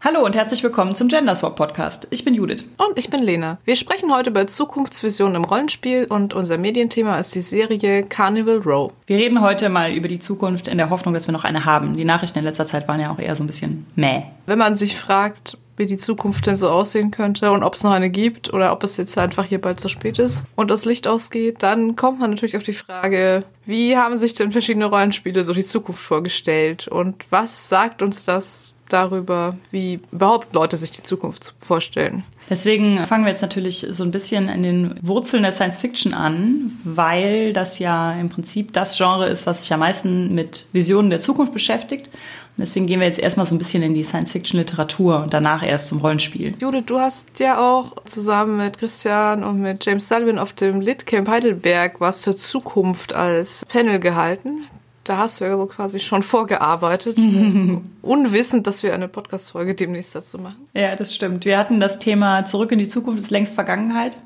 Hallo und herzlich willkommen zum Gender Swap Podcast. Ich bin Judith. Und ich bin Lena. Wir sprechen heute über Zukunftsvisionen im Rollenspiel und unser Medienthema ist die Serie Carnival Row. Wir reden heute mal über die Zukunft in der Hoffnung, dass wir noch eine haben. Die Nachrichten in letzter Zeit waren ja auch eher so ein bisschen mäh. Wenn man sich fragt, wie die Zukunft denn so aussehen könnte und ob es noch eine gibt oder ob es jetzt einfach hier bald zu spät ist und das Licht ausgeht, dann kommt man natürlich auf die Frage, wie haben sich denn verschiedene Rollenspiele so die Zukunft vorgestellt und was sagt uns das darüber, wie überhaupt Leute sich die Zukunft vorstellen. Deswegen fangen wir jetzt natürlich so ein bisschen an den Wurzeln der Science Fiction an, weil das ja im Prinzip das Genre ist, was sich am meisten mit Visionen der Zukunft beschäftigt. Und deswegen gehen wir jetzt erstmal so ein bisschen in die Science Fiction Literatur und danach erst zum Rollenspiel. Judith, du hast ja auch zusammen mit Christian und mit James Sullivan auf dem Lit Camp Heidelberg was zur Zukunft als Panel gehalten. Da hast du ja so quasi schon vorgearbeitet, unwissend, dass wir eine Podcast-Folge demnächst dazu machen. Ja, das stimmt. Wir hatten das Thema Zurück in die Zukunft ist längst Vergangenheit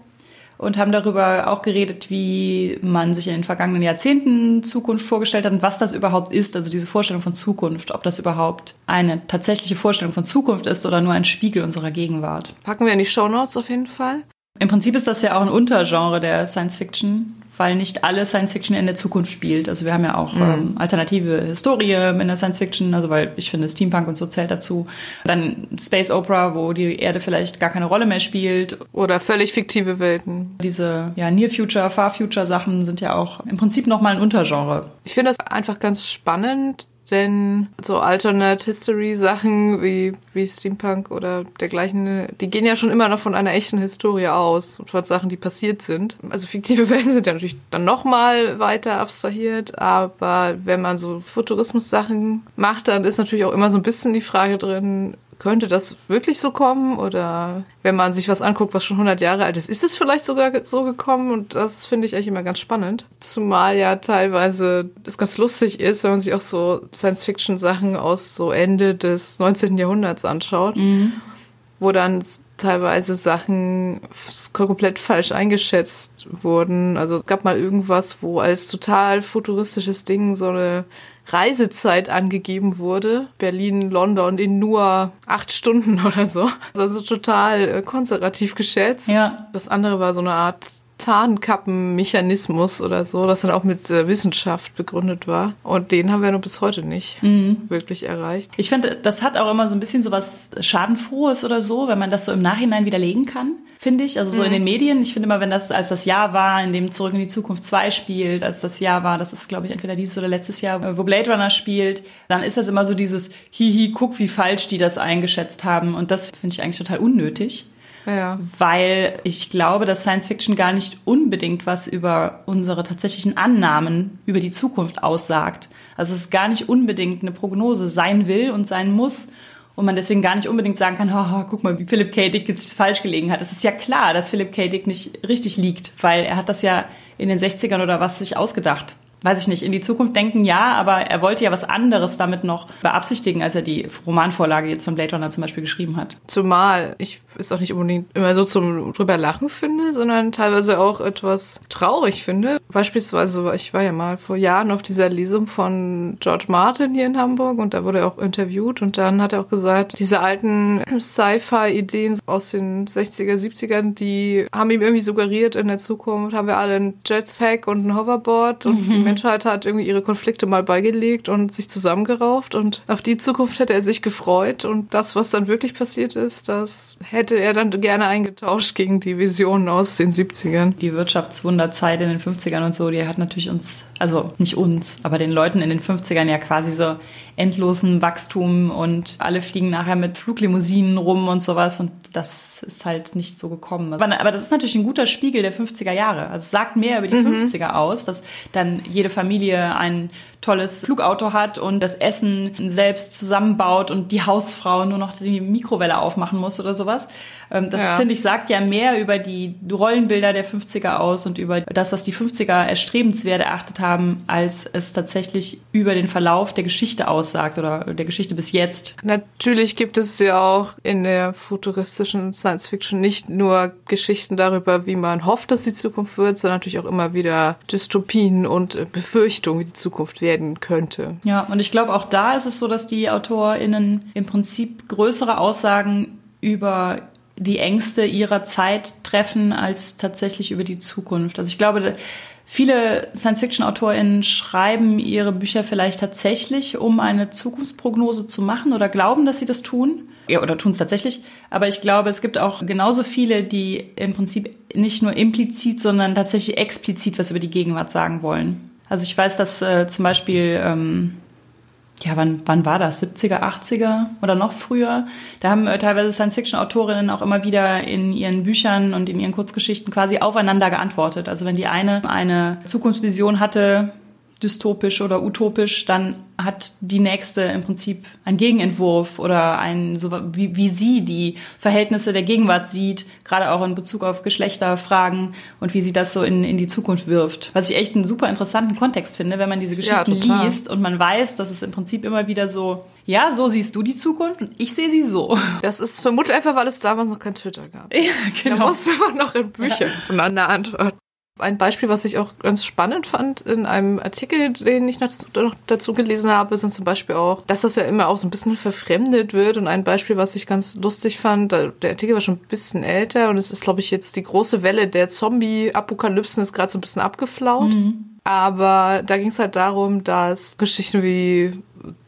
und haben darüber auch geredet, wie man sich in den vergangenen Jahrzehnten Zukunft vorgestellt hat und was das überhaupt ist, also diese Vorstellung von Zukunft, ob das überhaupt eine tatsächliche Vorstellung von Zukunft ist oder nur ein Spiegel unserer Gegenwart. Packen wir in die Show Notes auf jeden Fall. Im Prinzip ist das ja auch ein Untergenre der Science Fiction weil nicht alle Science Fiction in der Zukunft spielt. Also wir haben ja auch mhm. ähm, alternative Historie in der Science Fiction, also weil ich finde Steampunk und so zählt dazu. Dann Space Opera, wo die Erde vielleicht gar keine Rolle mehr spielt. Oder völlig fiktive Welten. Diese ja, Near Future, Far Future Sachen sind ja auch im Prinzip nochmal ein Untergenre. Ich finde das einfach ganz spannend, denn so Alternate History Sachen wie, wie Steampunk oder dergleichen, die gehen ja schon immer noch von einer echten Historie aus und von Sachen, die passiert sind. Also fiktive Welten sind ja natürlich dann nochmal weiter abstrahiert, aber wenn man so Futurismus-Sachen macht, dann ist natürlich auch immer so ein bisschen die Frage drin, könnte das wirklich so kommen? Oder wenn man sich was anguckt, was schon 100 Jahre alt ist, ist es vielleicht sogar so gekommen? Und das finde ich eigentlich immer ganz spannend. Zumal ja teilweise es ganz lustig ist, wenn man sich auch so Science-Fiction-Sachen aus so Ende des 19. Jahrhunderts anschaut, mhm. wo dann teilweise Sachen komplett falsch eingeschätzt wurden. Also es gab mal irgendwas, wo als total futuristisches Ding so eine Reisezeit angegeben wurde. Berlin, London in nur acht Stunden oder so. Also total äh, konservativ geschätzt. Ja. Das andere war so eine Art Tarnkappenmechanismus oder so, das dann auch mit äh, Wissenschaft begründet war. Und den haben wir noch bis heute nicht mhm. wirklich erreicht. Ich finde, das hat auch immer so ein bisschen so was Schadenfrohes oder so, wenn man das so im Nachhinein widerlegen kann, finde ich. Also so mhm. in den Medien. Ich finde immer, wenn das als das Jahr war, in dem Zurück in die Zukunft 2 spielt, als das Jahr war, das ist, glaube ich, entweder dieses oder letztes Jahr, wo Blade Runner spielt, dann ist das immer so dieses Hihi, guck, wie falsch die das eingeschätzt haben. Und das finde ich eigentlich total unnötig. Ja. Weil ich glaube, dass Science Fiction gar nicht unbedingt was über unsere tatsächlichen Annahmen über die Zukunft aussagt. Also es ist gar nicht unbedingt eine Prognose sein will und sein muss. Und man deswegen gar nicht unbedingt sagen kann, oh, guck mal, wie Philip K. Dick jetzt falsch gelegen hat. Es ist ja klar, dass Philip K. Dick nicht richtig liegt, weil er hat das ja in den 60ern oder was sich ausgedacht weiß ich nicht, in die Zukunft denken, ja, aber er wollte ja was anderes damit noch beabsichtigen, als er die Romanvorlage jetzt von Blade Runner zum Beispiel geschrieben hat. Zumal ich es auch nicht unbedingt immer so zum drüber lachen finde, sondern teilweise auch etwas traurig finde. Beispielsweise, ich war ja mal vor Jahren auf dieser Lesung von George Martin hier in Hamburg und da wurde er auch interviewt und dann hat er auch gesagt, diese alten Sci-Fi-Ideen aus den 60er, 70ern, die haben ihm irgendwie suggeriert, in der Zukunft haben wir alle einen Jetpack und ein Hoverboard und mhm. Menschheit hat irgendwie ihre Konflikte mal beigelegt und sich zusammengerauft und auf die Zukunft hätte er sich gefreut und das, was dann wirklich passiert ist, das hätte er dann gerne eingetauscht gegen die Visionen aus den 70ern. Die Wirtschaftswunderzeit in den 50ern und so, die hat natürlich uns, also nicht uns, aber den Leuten in den 50ern ja quasi so endlosen Wachstum und alle fliegen nachher mit Fluglimousinen rum und sowas und das ist halt nicht so gekommen. Aber, aber das ist natürlich ein guter Spiegel der 50er Jahre. Also es sagt mehr über die mhm. 50er aus, dass dann jede Familie ein tolles Flugauto hat und das Essen selbst zusammenbaut und die Hausfrau nur noch die Mikrowelle aufmachen muss oder sowas. Ähm, das ja. finde ich sagt ja mehr über die Rollenbilder der 50er aus und über das, was die 50er weniger erstrebenswert erachtet haben, als es tatsächlich über den Verlauf der Geschichte aussagt oder der Geschichte bis jetzt. Natürlich gibt es ja auch in der futuristischen Science Fiction nicht nur Geschichten darüber, wie man hofft, dass die Zukunft wird, sondern natürlich auch immer wieder Dystopien und Befürchtungen, wie die Zukunft werden könnte. Ja, und ich glaube, auch da ist es so, dass die AutorInnen im Prinzip größere Aussagen über die Ängste ihrer Zeit treffen als tatsächlich über die Zukunft. Also ich glaube, viele Science-Fiction-AutorInnen schreiben ihre Bücher vielleicht tatsächlich, um eine Zukunftsprognose zu machen oder glauben, dass sie das tun. Ja, oder tun es tatsächlich. Aber ich glaube, es gibt auch genauso viele, die im Prinzip nicht nur implizit, sondern tatsächlich explizit was über die Gegenwart sagen wollen. Also ich weiß, dass äh, zum Beispiel ähm, ja, wann, wann war das? 70er, 80er oder noch früher? Da haben äh, teilweise Science-Fiction-Autorinnen auch immer wieder in ihren Büchern und in ihren Kurzgeschichten quasi aufeinander geantwortet. Also wenn die eine eine Zukunftsvision hatte, dystopisch oder utopisch, dann hat die nächste im Prinzip einen Gegenentwurf oder ein, so wie, wie sie die Verhältnisse der Gegenwart sieht, gerade auch in Bezug auf Geschlechterfragen und wie sie das so in, in die Zukunft wirft. Was ich echt einen super interessanten Kontext finde, wenn man diese Geschichten ja, liest und man weiß, dass es im Prinzip immer wieder so, ja, so siehst du die Zukunft und ich sehe sie so. Das ist vermutlich einfach, weil es damals noch kein Twitter gab. Ja, genau. Da musste man noch in Büchern ja. voneinander antworten. Ein Beispiel, was ich auch ganz spannend fand in einem Artikel, den ich noch dazu gelesen habe, sind zum Beispiel auch, dass das ja immer auch so ein bisschen verfremdet wird. Und ein Beispiel, was ich ganz lustig fand, der Artikel war schon ein bisschen älter und es ist, glaube ich, jetzt die große Welle der Zombie-Apokalypsen ist gerade so ein bisschen abgeflaut. Mhm. Aber da ging es halt darum, dass Geschichten wie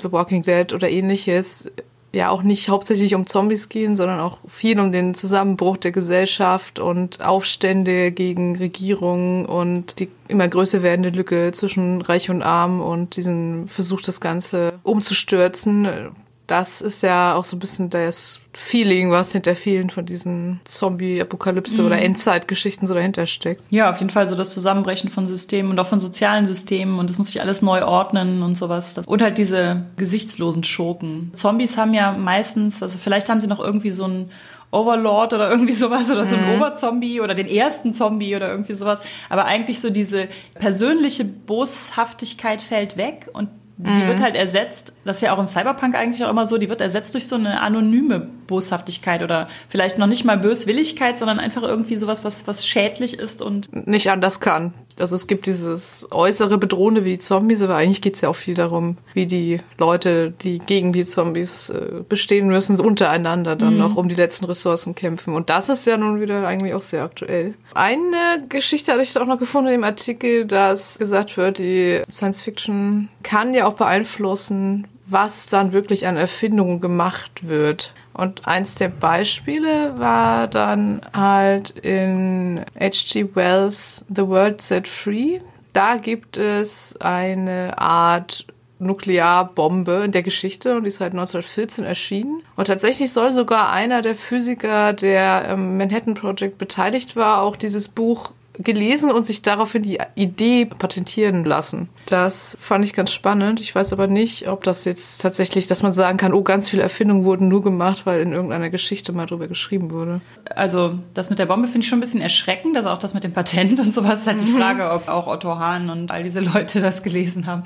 The Walking Dead oder ähnliches ja auch nicht hauptsächlich um Zombies gehen, sondern auch viel um den Zusammenbruch der Gesellschaft und Aufstände gegen Regierungen und die immer größer werdende Lücke zwischen Reich und Arm und diesen Versuch, das Ganze umzustürzen das ist ja auch so ein bisschen das Feeling, was hinter vielen von diesen Zombie-Apokalypse- mhm. oder Endzeitgeschichten so dahinter steckt. Ja, auf jeden Fall so das Zusammenbrechen von Systemen und auch von sozialen Systemen und das muss sich alles neu ordnen und sowas. Und halt diese gesichtslosen Schurken. Zombies haben ja meistens, also vielleicht haben sie noch irgendwie so ein Overlord oder irgendwie sowas oder so ein mhm. Oberzombie oder den ersten Zombie oder irgendwie sowas. Aber eigentlich so diese persönliche Boshaftigkeit fällt weg und die mhm. wird halt ersetzt, das ist ja auch im Cyberpunk eigentlich auch immer so, die wird ersetzt durch so eine anonyme Boshaftigkeit oder vielleicht noch nicht mal Böswilligkeit, sondern einfach irgendwie sowas, was, was schädlich ist und nicht anders kann. Also es gibt dieses äußere Bedrohende wie die Zombies, aber eigentlich geht es ja auch viel darum, wie die Leute, die gegen die Zombies äh, bestehen müssen, untereinander dann mhm. noch um die letzten Ressourcen kämpfen. Und das ist ja nun wieder eigentlich auch sehr aktuell. Eine Geschichte hatte ich auch noch gefunden im Artikel, dass gesagt wird, die Science Fiction kann ja auch beeinflussen, was dann wirklich an Erfindungen gemacht wird. Und eins der Beispiele war dann halt in H.G. Wells The World Set Free. Da gibt es eine Art Nuklearbombe in der Geschichte und die ist halt 1914 erschienen. Und tatsächlich soll sogar einer der Physiker, der am Manhattan Project beteiligt war, auch dieses Buch gelesen und sich daraufhin die Idee patentieren lassen. Das fand ich ganz spannend. Ich weiß aber nicht, ob das jetzt tatsächlich, dass man sagen kann, oh, ganz viele Erfindungen wurden nur gemacht, weil in irgendeiner Geschichte mal drüber geschrieben wurde. Also das mit der Bombe finde ich schon ein bisschen erschreckend, also auch das mit dem Patent und sowas ist halt die mhm. Frage, ob auch Otto Hahn und all diese Leute das gelesen haben.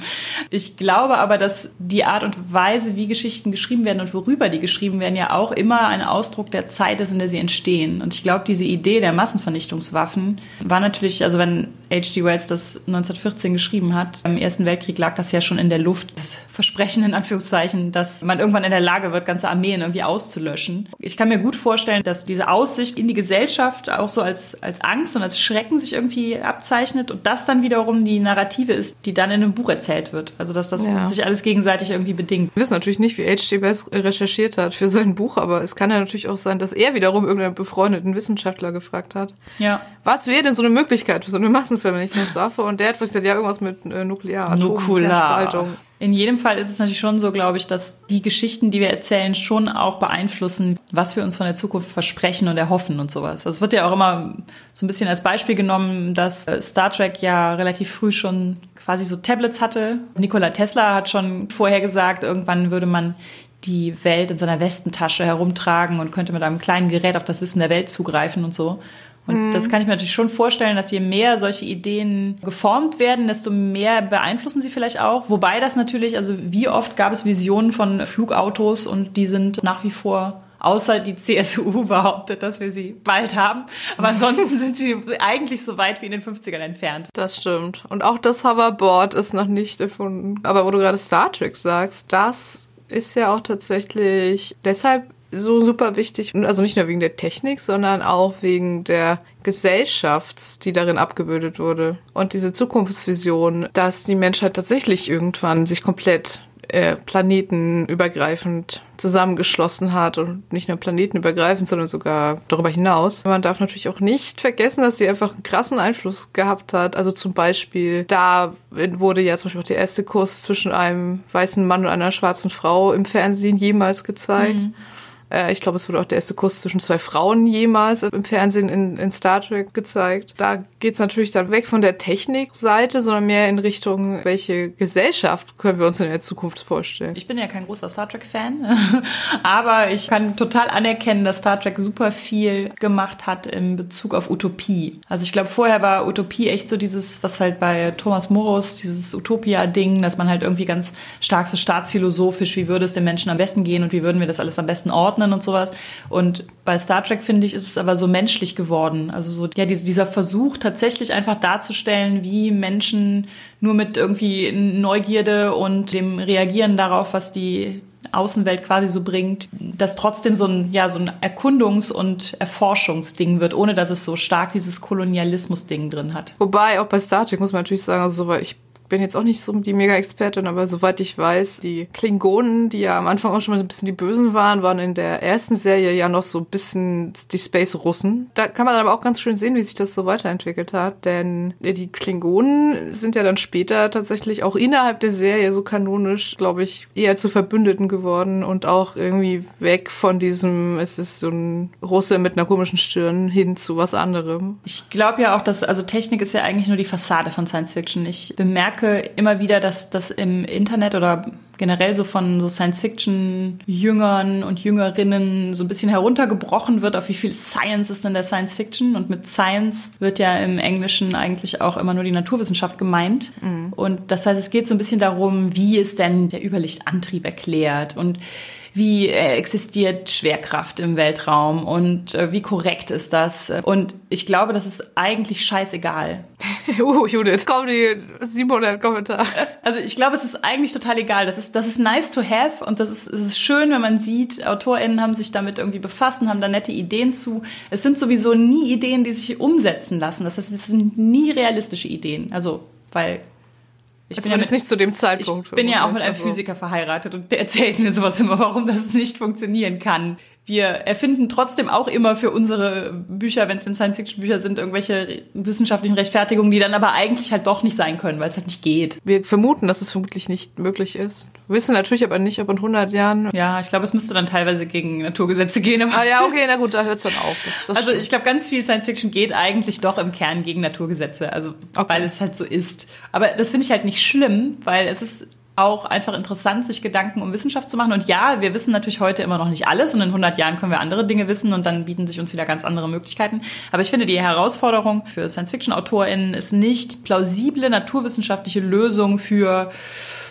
Ich glaube aber, dass die Art und Weise, wie Geschichten geschrieben werden und worüber die geschrieben werden, ja auch immer ein Ausdruck der Zeit ist, in der sie entstehen. Und ich glaube, diese Idee der Massenvernichtungswaffen war natürlich, also wenn H.G. Wells das 1914 geschrieben hat, im Ersten Weltkrieg lag das ja schon in der Luft. Das Versprechen in Anführungszeichen, dass man irgendwann in der Lage wird, ganze Armeen irgendwie auszulöschen. Ich kann mir gut vorstellen, dass diese Aussicht in die Gesellschaft auch so als, als Angst und als Schrecken sich irgendwie abzeichnet und das dann wiederum die Narrative ist, die dann in einem Buch erzählt wird. Also dass das ja. sich alles gegenseitig irgendwie bedingt. Wir wissen natürlich nicht, wie H.G. Wells recherchiert hat für sein Buch, aber es kann ja natürlich auch sein, dass er wiederum irgendeinen befreundeten Wissenschaftler gefragt hat. Ja. Was wäre denn so eine Möglichkeit für so eine Massenvernichtungswaffe? Und der hat gesagt, ja, irgendwas mit äh, Nuklear, Atom, In jedem Fall ist es natürlich schon so, glaube ich, dass die Geschichten, die wir erzählen, schon auch beeinflussen, was wir uns von der Zukunft versprechen und erhoffen und sowas. Das wird ja auch immer so ein bisschen als Beispiel genommen, dass äh, Star Trek ja relativ früh schon quasi so Tablets hatte. Nikola Tesla hat schon vorher gesagt, irgendwann würde man die Welt in seiner Westentasche herumtragen und könnte mit einem kleinen Gerät auf das Wissen der Welt zugreifen und so. Und mhm. das kann ich mir natürlich schon vorstellen, dass je mehr solche Ideen geformt werden, desto mehr beeinflussen sie vielleicht auch. Wobei das natürlich, also wie oft gab es Visionen von Flugautos und die sind nach wie vor außer die CSU behauptet, dass wir sie bald haben. Aber ansonsten sind sie eigentlich so weit wie in den 50ern entfernt. Das stimmt. Und auch das Hoverboard ist noch nicht erfunden. Aber wo du gerade Star Trek sagst, das ist ja auch tatsächlich deshalb so super wichtig. Also nicht nur wegen der Technik, sondern auch wegen der Gesellschaft, die darin abgebildet wurde. Und diese Zukunftsvision, dass die Menschheit tatsächlich irgendwann sich komplett äh, planetenübergreifend zusammengeschlossen hat und nicht nur planetenübergreifend, sondern sogar darüber hinaus. Man darf natürlich auch nicht vergessen, dass sie einfach einen krassen Einfluss gehabt hat. Also zum Beispiel, da wurde ja zum Beispiel auch der erste Kuss zwischen einem weißen Mann und einer schwarzen Frau im Fernsehen jemals gezeigt. Mhm. Äh, ich glaube, es wurde auch der erste Kuss zwischen zwei Frauen jemals im Fernsehen in, in Star Trek gezeigt. Da geht es natürlich dann weg von der Technikseite, sondern mehr in Richtung, welche Gesellschaft können wir uns in der Zukunft vorstellen. Ich bin ja kein großer Star Trek-Fan, aber ich kann total anerkennen, dass Star Trek super viel gemacht hat in Bezug auf Utopie. Also ich glaube, vorher war Utopie echt so dieses, was halt bei Thomas Morus, dieses Utopia-Ding, dass man halt irgendwie ganz stark so staatsphilosophisch, wie würde es den Menschen am besten gehen und wie würden wir das alles am besten ordnen ordnen und sowas. Und bei Star Trek, finde ich, ist es aber so menschlich geworden. Also so, ja, dieser Versuch tatsächlich einfach darzustellen, wie Menschen nur mit irgendwie Neugierde und dem Reagieren darauf, was die Außenwelt quasi so bringt, dass trotzdem so ein, ja, so ein Erkundungs- und Erforschungsding wird, ohne dass es so stark dieses Kolonialismus-Ding drin hat. Wobei, auch bei Star Trek muss man natürlich sagen, also soweit ich bin jetzt auch nicht so die Mega-Expertin, aber soweit ich weiß, die Klingonen, die ja am Anfang auch schon mal so ein bisschen die Bösen waren, waren in der ersten Serie ja noch so ein bisschen die Space-Russen. Da kann man aber auch ganz schön sehen, wie sich das so weiterentwickelt hat, denn die Klingonen sind ja dann später tatsächlich auch innerhalb der Serie so kanonisch, glaube ich, eher zu Verbündeten geworden und auch irgendwie weg von diesem, es ist so ein Russe mit einer komischen Stirn hin zu was anderem. Ich glaube ja auch, dass, also Technik ist ja eigentlich nur die Fassade von Science Fiction. Ich bemerke merke immer wieder, dass das im Internet oder generell so von so Science-Fiction-Jüngern und Jüngerinnen so ein bisschen heruntergebrochen wird, auf wie viel Science ist denn der Science-Fiction. Und mit Science wird ja im Englischen eigentlich auch immer nur die Naturwissenschaft gemeint. Mhm. Und das heißt, es geht so ein bisschen darum, wie ist denn der Überlichtantrieb erklärt und wie äh, existiert Schwerkraft im Weltraum und äh, wie korrekt ist das. Und ich glaube, das ist eigentlich scheißegal. uh, Jude, jetzt kommen die 700 Kommentare. Also ich glaube, es ist eigentlich total egal. Das ist, das ist nice to have und das ist, das ist schön, wenn man sieht, AutorInnen haben sich damit irgendwie befasst und haben da nette Ideen zu. Es sind sowieso nie Ideen, die sich umsetzen lassen. Das heißt, es sind nie realistische Ideen. Also, weil ich also bin ja nicht zu dem Zeitpunkt. Ich bin ja auch mit einem also. Physiker verheiratet und der erzählt mir sowas immer, warum das nicht funktionieren kann wir erfinden trotzdem auch immer für unsere Bücher, wenn es denn Science-Fiction-Bücher sind, irgendwelche wissenschaftlichen Rechtfertigungen, die dann aber eigentlich halt doch nicht sein können, weil es halt nicht geht. Wir vermuten, dass es vermutlich nicht möglich ist. Wir wissen natürlich aber nicht, ob in 100 Jahren... Ja, ich glaube, es müsste dann teilweise gegen Naturgesetze gehen. ah ja, okay, na gut, da hört es dann auf. Das, das also ich glaube, ganz viel Science-Fiction geht eigentlich doch im Kern gegen Naturgesetze, also okay. weil es halt so ist. Aber das finde ich halt nicht schlimm, weil es ist auch einfach interessant, sich Gedanken um Wissenschaft zu machen. Und ja, wir wissen natürlich heute immer noch nicht alles und in 100 Jahren können wir andere Dinge wissen und dann bieten sich uns wieder ganz andere Möglichkeiten. Aber ich finde, die Herausforderung für Science-Fiction-AutorInnen ist nicht, plausible naturwissenschaftliche Lösungen für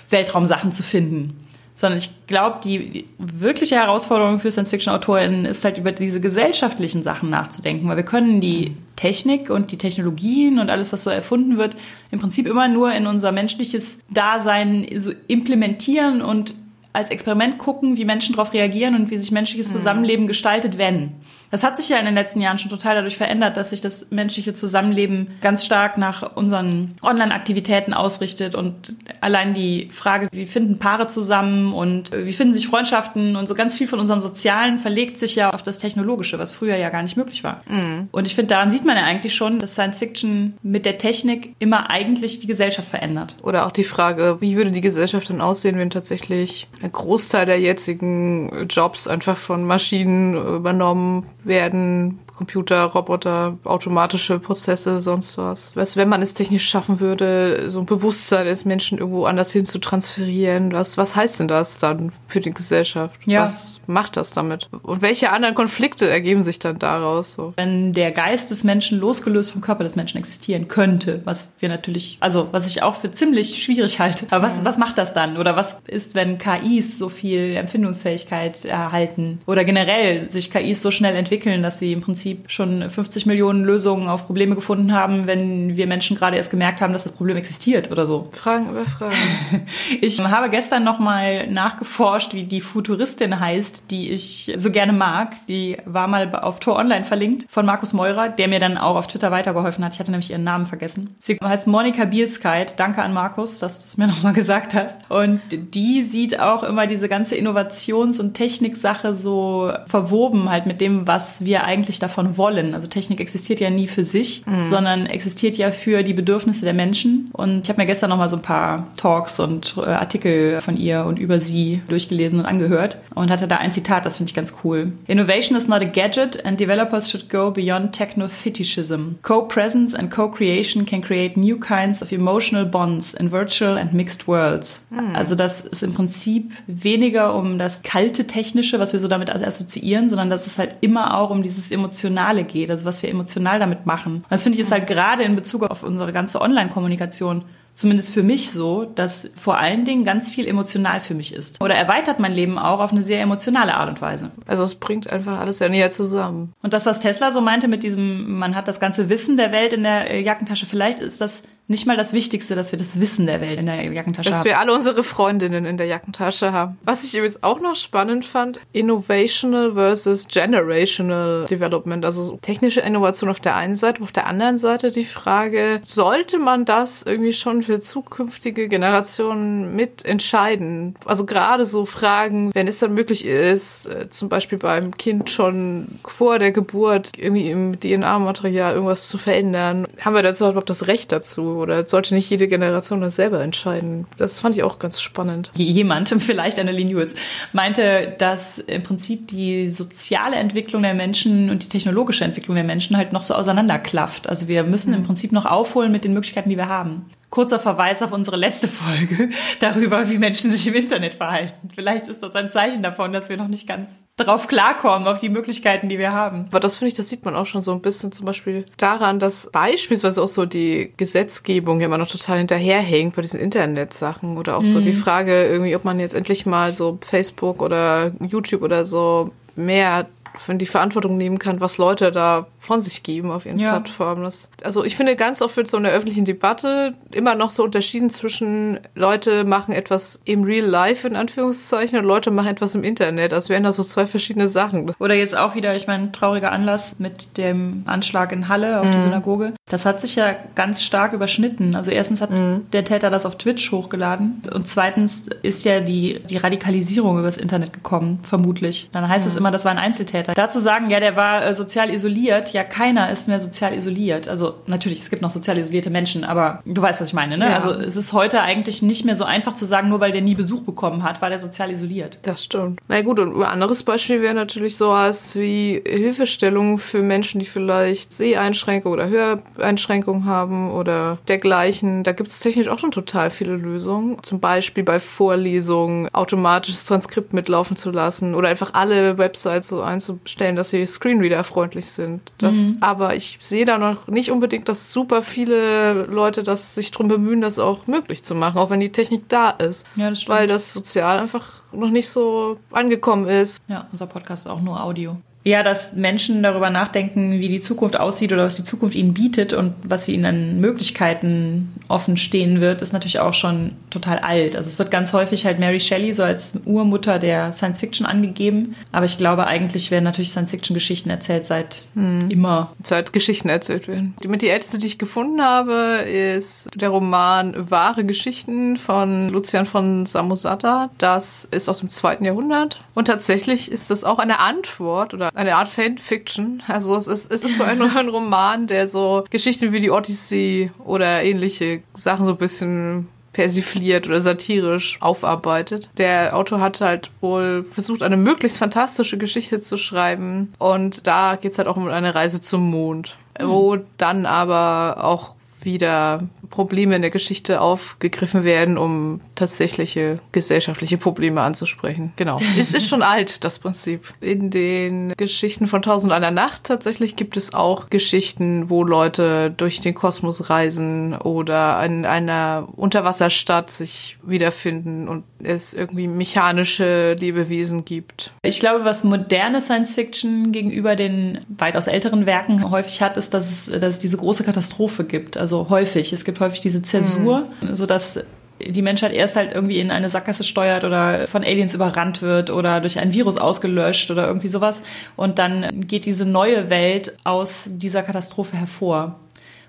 Weltraumsachen zu finden sondern ich glaube, die wirkliche Herausforderung für Science-Fiction-AutorInnen ist halt über diese gesellschaftlichen Sachen nachzudenken, weil wir können die Technik und die Technologien und alles, was so erfunden wird, im Prinzip immer nur in unser menschliches Dasein so implementieren und als Experiment gucken, wie Menschen darauf reagieren und wie sich menschliches mhm. Zusammenleben gestaltet, wenn. Das hat sich ja in den letzten Jahren schon total dadurch verändert, dass sich das menschliche Zusammenleben ganz stark nach unseren Online-Aktivitäten ausrichtet und allein die Frage, wie finden Paare zusammen und wie finden sich Freundschaften und so ganz viel von unserem Sozialen verlegt sich ja auf das Technologische, was früher ja gar nicht möglich war. Mhm. Und ich finde, daran sieht man ja eigentlich schon, dass Science Fiction mit der Technik immer eigentlich die Gesellschaft verändert. Oder auch die Frage, wie würde die Gesellschaft dann aussehen, wenn tatsächlich ein Großteil der jetzigen Jobs einfach von Maschinen übernommen werden Computer, Roboter, automatische Prozesse, sonst was. Was, wenn man es technisch schaffen würde, so ein Bewusstsein des Menschen irgendwo anders hin zu transferieren, was, was heißt denn das dann für die Gesellschaft? Ja. Was macht das damit? Und welche anderen Konflikte ergeben sich dann daraus? So? Wenn der Geist des Menschen losgelöst vom Körper des Menschen existieren könnte, was wir natürlich, also was ich auch für ziemlich schwierig halte. Aber was, mhm. was macht das dann? Oder was ist, wenn KIs so viel Empfindungsfähigkeit erhalten? Oder generell sich KIs so schnell entwickeln, dass sie im Prinzip schon 50 Millionen Lösungen auf Probleme gefunden haben, wenn wir Menschen gerade erst gemerkt haben, dass das Problem existiert oder so. Fragen über Fragen. Ich habe gestern nochmal nachgeforscht, wie die Futuristin heißt, die ich so gerne mag. Die war mal auf Tor Online verlinkt von Markus Meurer, der mir dann auch auf Twitter weitergeholfen hat. Ich hatte nämlich ihren Namen vergessen. Sie heißt Monika Bielskite. Danke an Markus, dass du es mir nochmal gesagt hast. Und die sieht auch immer diese ganze Innovations- und Techniksache so verwoben halt mit dem, was wir eigentlich davon wollen. Also Technik existiert ja nie für sich, mhm. sondern existiert ja für die Bedürfnisse der Menschen. Und ich habe mir gestern nochmal so ein paar Talks und äh, Artikel von ihr und über sie durchgelesen und angehört und hatte da ein Zitat, das finde ich ganz cool. Innovation is not a gadget and developers should go beyond techno-fetishism. Co-presence and co-creation can create new kinds of emotional bonds in virtual and mixed worlds. Mhm. Also das ist im Prinzip weniger um das kalte Technische, was wir so damit assoziieren, sondern dass es halt immer auch um dieses Emotionale geht, also was wir emotional damit machen. Und das finde ich ist halt gerade in Bezug auf unsere ganze Online-Kommunikation zumindest für mich so, dass vor allen Dingen ganz viel emotional für mich ist. Oder erweitert mein Leben auch auf eine sehr emotionale Art und Weise. Also es bringt einfach alles ja näher zusammen. Und das, was Tesla so meinte mit diesem, man hat das ganze Wissen der Welt in der äh, Jackentasche, vielleicht ist das nicht mal das Wichtigste, dass wir das Wissen der Welt in der Jackentasche dass haben. Dass wir alle unsere Freundinnen in der Jackentasche haben. Was ich übrigens auch noch spannend fand, Innovational versus Generational Development. Also technische Innovation auf der einen Seite, auf der anderen Seite die Frage, sollte man das irgendwie schon für zukünftige Generationen mitentscheiden? Also gerade so Fragen, wenn es dann möglich ist, äh, zum Beispiel beim Kind schon vor der Geburt irgendwie im DNA-Material irgendwas zu verändern. Haben wir dazu überhaupt das Recht dazu? Oder sollte nicht jede Generation das selber entscheiden? Das fand ich auch ganz spannend. Jemand, vielleicht Annelien Jules, meinte, dass im Prinzip die soziale Entwicklung der Menschen und die technologische Entwicklung der Menschen halt noch so auseinanderklafft. Also wir müssen im Prinzip noch aufholen mit den Möglichkeiten, die wir haben. Kurzer Verweis auf unsere letzte Folge darüber, wie Menschen sich im Internet verhalten. Vielleicht ist das ein Zeichen davon, dass wir noch nicht ganz drauf klarkommen, auf die Möglichkeiten, die wir haben. Aber das finde ich, das sieht man auch schon so ein bisschen zum Beispiel daran, dass beispielsweise auch so die Gesetzgebung immer noch total hinterherhängt bei diesen Internetsachen oder auch mhm. so die mhm. Frage irgendwie, ob man jetzt endlich mal so Facebook oder YouTube oder so mehr die Verantwortung nehmen kann, was Leute da von sich geben auf ihren ja. Plattformen. Das, also ich finde, ganz oft wird so in der öffentlichen Debatte immer noch so unterschieden zwischen Leute machen etwas im Real Life in Anführungszeichen und Leute machen etwas im Internet. Also wären da so zwei verschiedene Sachen. Oder jetzt auch wieder, ich meine, trauriger Anlass mit dem Anschlag in Halle auf mhm. die Synagoge. Das hat sich ja ganz stark überschnitten. Also erstens hat mhm. der Täter das auf Twitch hochgeladen und zweitens ist ja die, die Radikalisierung übers Internet gekommen, vermutlich. Dann heißt mhm. es immer, das war ein Einzeltäter. Dazu sagen, ja, der war äh, sozial isoliert. Ja, keiner ist mehr sozial isoliert. Also natürlich, es gibt noch sozial isolierte Menschen, aber du weißt, was ich meine. Ne? Ja. Also es ist heute eigentlich nicht mehr so einfach zu sagen, nur weil der nie Besuch bekommen hat, war der sozial isoliert. Das stimmt. Na gut, und ein anderes Beispiel wäre natürlich sowas wie Hilfestellung für Menschen, die vielleicht Seheinschränkungen oder Höreinschränkungen haben oder dergleichen. Da gibt es technisch auch schon total viele Lösungen. Zum Beispiel bei Vorlesungen automatisches Transkript mitlaufen zu lassen oder einfach alle Websites so einzustellen, dass sie Screenreader-freundlich sind. Das, mhm. Aber ich sehe da noch nicht unbedingt, dass super viele Leute das sich darum bemühen, das auch möglich zu machen, auch wenn die Technik da ist. Ja, das stimmt. Weil das sozial einfach noch nicht so angekommen ist. Ja, unser Podcast ist auch nur Audio ja, dass Menschen darüber nachdenken, wie die Zukunft aussieht oder was die Zukunft ihnen bietet und was sie ihnen an Möglichkeiten offen stehen wird, ist natürlich auch schon total alt. Also es wird ganz häufig halt Mary Shelley so als Urmutter der Science Fiction angegeben, aber ich glaube eigentlich werden natürlich Science Fiction Geschichten erzählt seit hm. immer. Seit Geschichten erzählt werden. Die mit die älteste, die ich gefunden habe, ist der Roman Wahre Geschichten von Lucian von Samosata. Das ist aus dem zweiten Jahrhundert und tatsächlich ist das auch eine Antwort oder eine Art Fanfiction. Also es ist, es ist nur ein Roman, der so Geschichten wie die Odyssey oder ähnliche Sachen so ein bisschen persifliert oder satirisch aufarbeitet. Der Autor hat halt wohl versucht, eine möglichst fantastische Geschichte zu schreiben. Und da geht's halt auch um eine Reise zum Mond. Mhm. Wo dann aber auch wieder Probleme in der Geschichte aufgegriffen werden, um tatsächliche gesellschaftliche Probleme anzusprechen. Genau. es ist schon alt, das Prinzip. In den Geschichten von Tausend einer Nacht tatsächlich gibt es auch Geschichten, wo Leute durch den Kosmos reisen oder in einer Unterwasserstadt sich wiederfinden und es irgendwie mechanische Lebewesen gibt. Ich glaube, was moderne Science Fiction gegenüber den weitaus älteren Werken häufig hat, ist, dass es, dass es diese große Katastrophe gibt. Also häufig. Es gibt häufig diese Zäsur, mhm. sodass die Menschheit erst halt irgendwie in eine Sackgasse steuert oder von Aliens überrannt wird oder durch ein Virus ausgelöscht oder irgendwie sowas. Und dann geht diese neue Welt aus dieser Katastrophe hervor.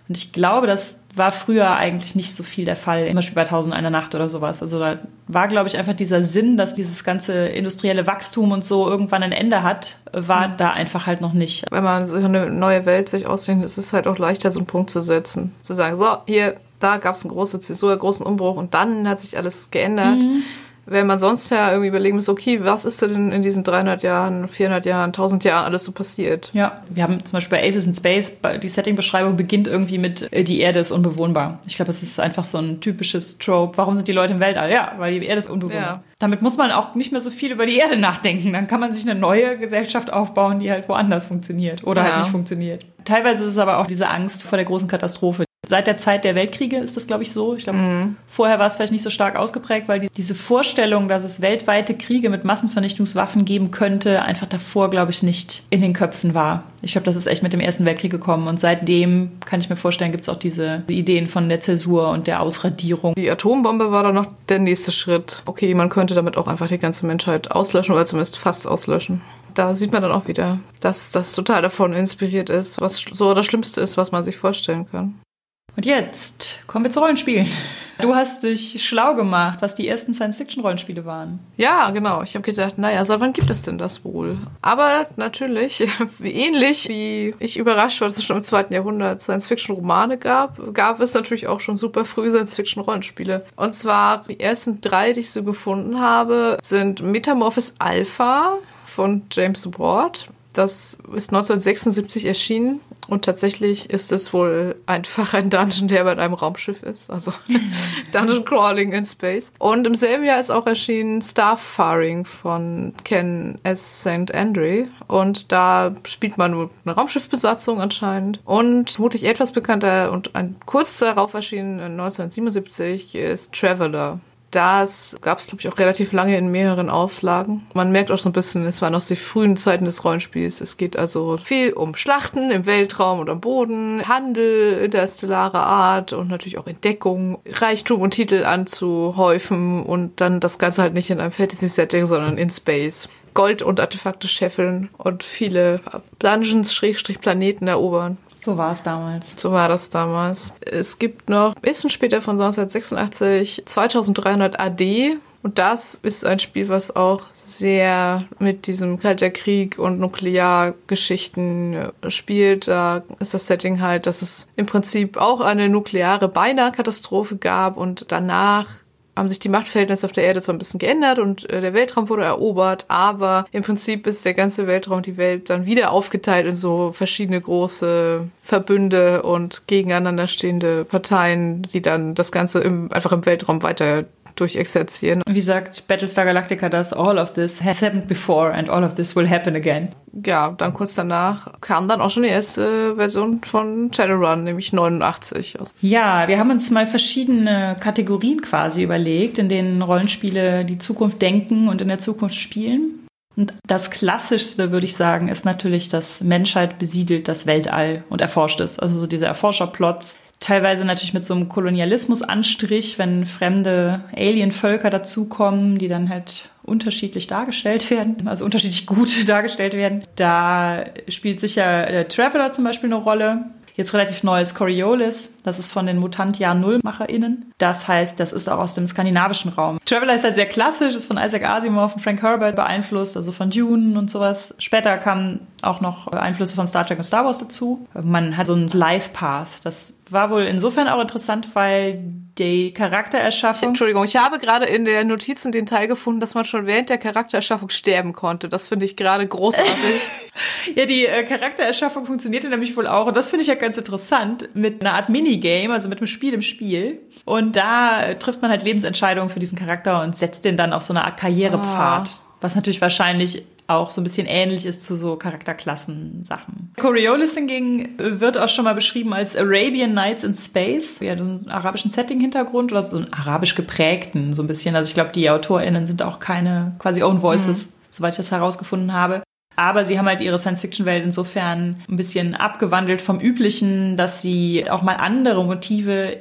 Und ich glaube, das war früher eigentlich nicht so viel der Fall, zum Beispiel bei Tausend einer Nacht oder sowas. Also da war, glaube ich, einfach dieser Sinn, dass dieses ganze industrielle Wachstum und so irgendwann ein Ende hat, war mhm. da einfach halt noch nicht. Wenn man so eine neue Welt sich ausdenkt, ist es halt auch leichter, so einen Punkt zu setzen. Zu sagen, so, hier, da gab es eine große Zäsur, großen Umbruch und dann hat sich alles geändert. Mhm wenn man sonst ja irgendwie überlegen muss, okay, was ist denn in diesen 300 Jahren, 400 Jahren, 1000 Jahren alles so passiert? Ja, wir haben zum Beispiel bei Aces in Space, die Setting-Beschreibung beginnt irgendwie mit, äh, die Erde ist unbewohnbar. Ich glaube, es ist einfach so ein typisches Trope. Warum sind die Leute im Weltall? Ja, weil die Erde ist unbewohnbar. Ja. Damit muss man auch nicht mehr so viel über die Erde nachdenken. Dann kann man sich eine neue Gesellschaft aufbauen, die halt woanders funktioniert oder halt ja. halt nicht funktioniert. Teilweise ist es aber auch diese Angst vor der großen Katastrophe, Seit der Zeit der Weltkriege ist das, glaube ich, so. Ich glaube, mhm. vorher war es vielleicht nicht so stark ausgeprägt, weil die, diese Vorstellung, dass es weltweite Kriege mit Massenvernichtungswaffen geben könnte, einfach davor, glaube ich, nicht in den Köpfen war. Ich glaube, das ist echt mit dem Ersten Weltkrieg gekommen. Und seitdem, kann ich mir vorstellen, gibt es auch diese Ideen von der Zäsur und der Ausradierung. Die Atombombe war dann noch der nächste Schritt. Okay, man könnte damit auch einfach die ganze Menschheit auslöschen oder zumindest fast auslöschen da sieht man dann auch wieder, dass das total davon inspiriert ist, was so das Schlimmste ist, was man sich vorstellen kann. Und jetzt kommen wir zu Rollenspielen. Du hast dich schlau gemacht, was die ersten Science-Fiction-Rollenspiele waren. Ja, genau. Ich habe gedacht, naja, seit wann gibt es denn das wohl? Aber natürlich, ähnlich wie ich überrascht war, dass es schon im zweiten Jahrhundert Science-Fiction-Romane gab, gab es natürlich auch schon super früh Science-Fiction-Rollenspiele. Und zwar die ersten drei, die ich so gefunden habe, sind Metamorphosis Alpha von James Ward. Das ist 1976 erschienen und tatsächlich ist es wohl einfach ein Dungeon, der bei einem Raumschiff ist. Also Dungeon Crawling in Space. Und im selben Jahr ist auch erschienen Starfaring von Ken S. St. Andre. Und da spielt man nur eine Raumschiffbesatzung anscheinend. Und vermutlich etwas bekannter und ein kurz darauf erschienen 1977 ist Traveler. Das gab es, glaube ich, auch relativ lange in mehreren Auflagen. Man merkt auch so ein bisschen, es waren noch die frühen Zeiten des Rollenspiels. Es geht also viel um Schlachten im Weltraum und am Boden, Handel interstellarer Art und natürlich auch Entdeckung, Reichtum und Titel anzuhäufen und dann das Ganze halt nicht in einem Fantasy-Setting, sondern in Space. Gold und Artefakte scheffeln und viele Dungeons, Schrägstrich Planeten erobern. So war es damals. So war das damals. Es gibt noch ein bisschen später von 1986 2300 AD. Und das ist ein Spiel, was auch sehr mit diesem Kalter Krieg und Nukleargeschichten äh, spielt. Da ist das Setting halt, dass es im Prinzip auch eine nukleare Beinahe-Katastrophe gab und danach haben sich die Machtverhältnisse auf der Erde zwar ein bisschen geändert und äh, der Weltraum wurde erobert, aber im Prinzip ist der ganze Weltraum, die Welt dann wieder aufgeteilt in so verschiedene große Verbünde und gegeneinander stehende Parteien, die dann das Ganze im, einfach im Weltraum weiter durchexerzieren. Wie sagt Battlestar Galactica das? All of this has happened before and all of this will happen again. Ja, dann kurz danach kam dann auch schon die erste Version von Shadowrun, nämlich 89. Ja, wir haben uns mal verschiedene Kategorien quasi überlegt, in denen Rollenspiele die Zukunft denken und in der Zukunft spielen. Und das Klassischste, würde ich sagen, ist natürlich, dass Menschheit besiedelt das Weltall und erforscht es. Also so diese Erforscherplots, teilweise natürlich mit so einem Kolonialismus-Anstrich, wenn fremde Alien-Völker dazukommen, die dann halt unterschiedlich dargestellt werden, also unterschiedlich gut dargestellt werden. Da spielt sicher der Traveler zum Beispiel eine Rolle. Jetzt relativ neues Coriolis, das ist von den Mutant Jahr Null MacherInnen. Das heißt, das ist auch aus dem skandinavischen Raum. Traveler ist halt sehr klassisch, ist von Isaac Asimov und Frank Herbert beeinflusst, also von Dune und sowas. Später kamen auch noch Einflüsse von Star Trek und Star Wars dazu. Man hat so einen Life Path. Das war wohl insofern auch interessant, weil die Charaktererschaffung. Entschuldigung, ich habe gerade in der Notizen den Teil gefunden, dass man schon während der Charaktererschaffung sterben konnte. Das finde ich gerade großartig. ja, die äh, Charaktererschaffung funktionierte nämlich wohl auch, und das finde ich ja ganz interessant, mit einer Art Minigame, also mit einem Spiel im Spiel. Und da äh, trifft man halt Lebensentscheidungen für diesen Charakter und setzt den dann auf so eine Art Karrierepfad. Ah. Was natürlich wahrscheinlich auch so ein bisschen ähnlich ist zu so Charakterklassen-Sachen. Coriolis hingegen wird auch schon mal beschrieben als Arabian Nights in Space. Ja, einen arabischen Setting-Hintergrund oder so einen arabisch geprägten, so ein bisschen. Also ich glaube, die AutorInnen sind auch keine quasi Own Voices, mhm. soweit ich das herausgefunden habe. Aber sie haben halt ihre Science-Fiction-Welt insofern ein bisschen abgewandelt vom Üblichen, dass sie auch mal andere Motive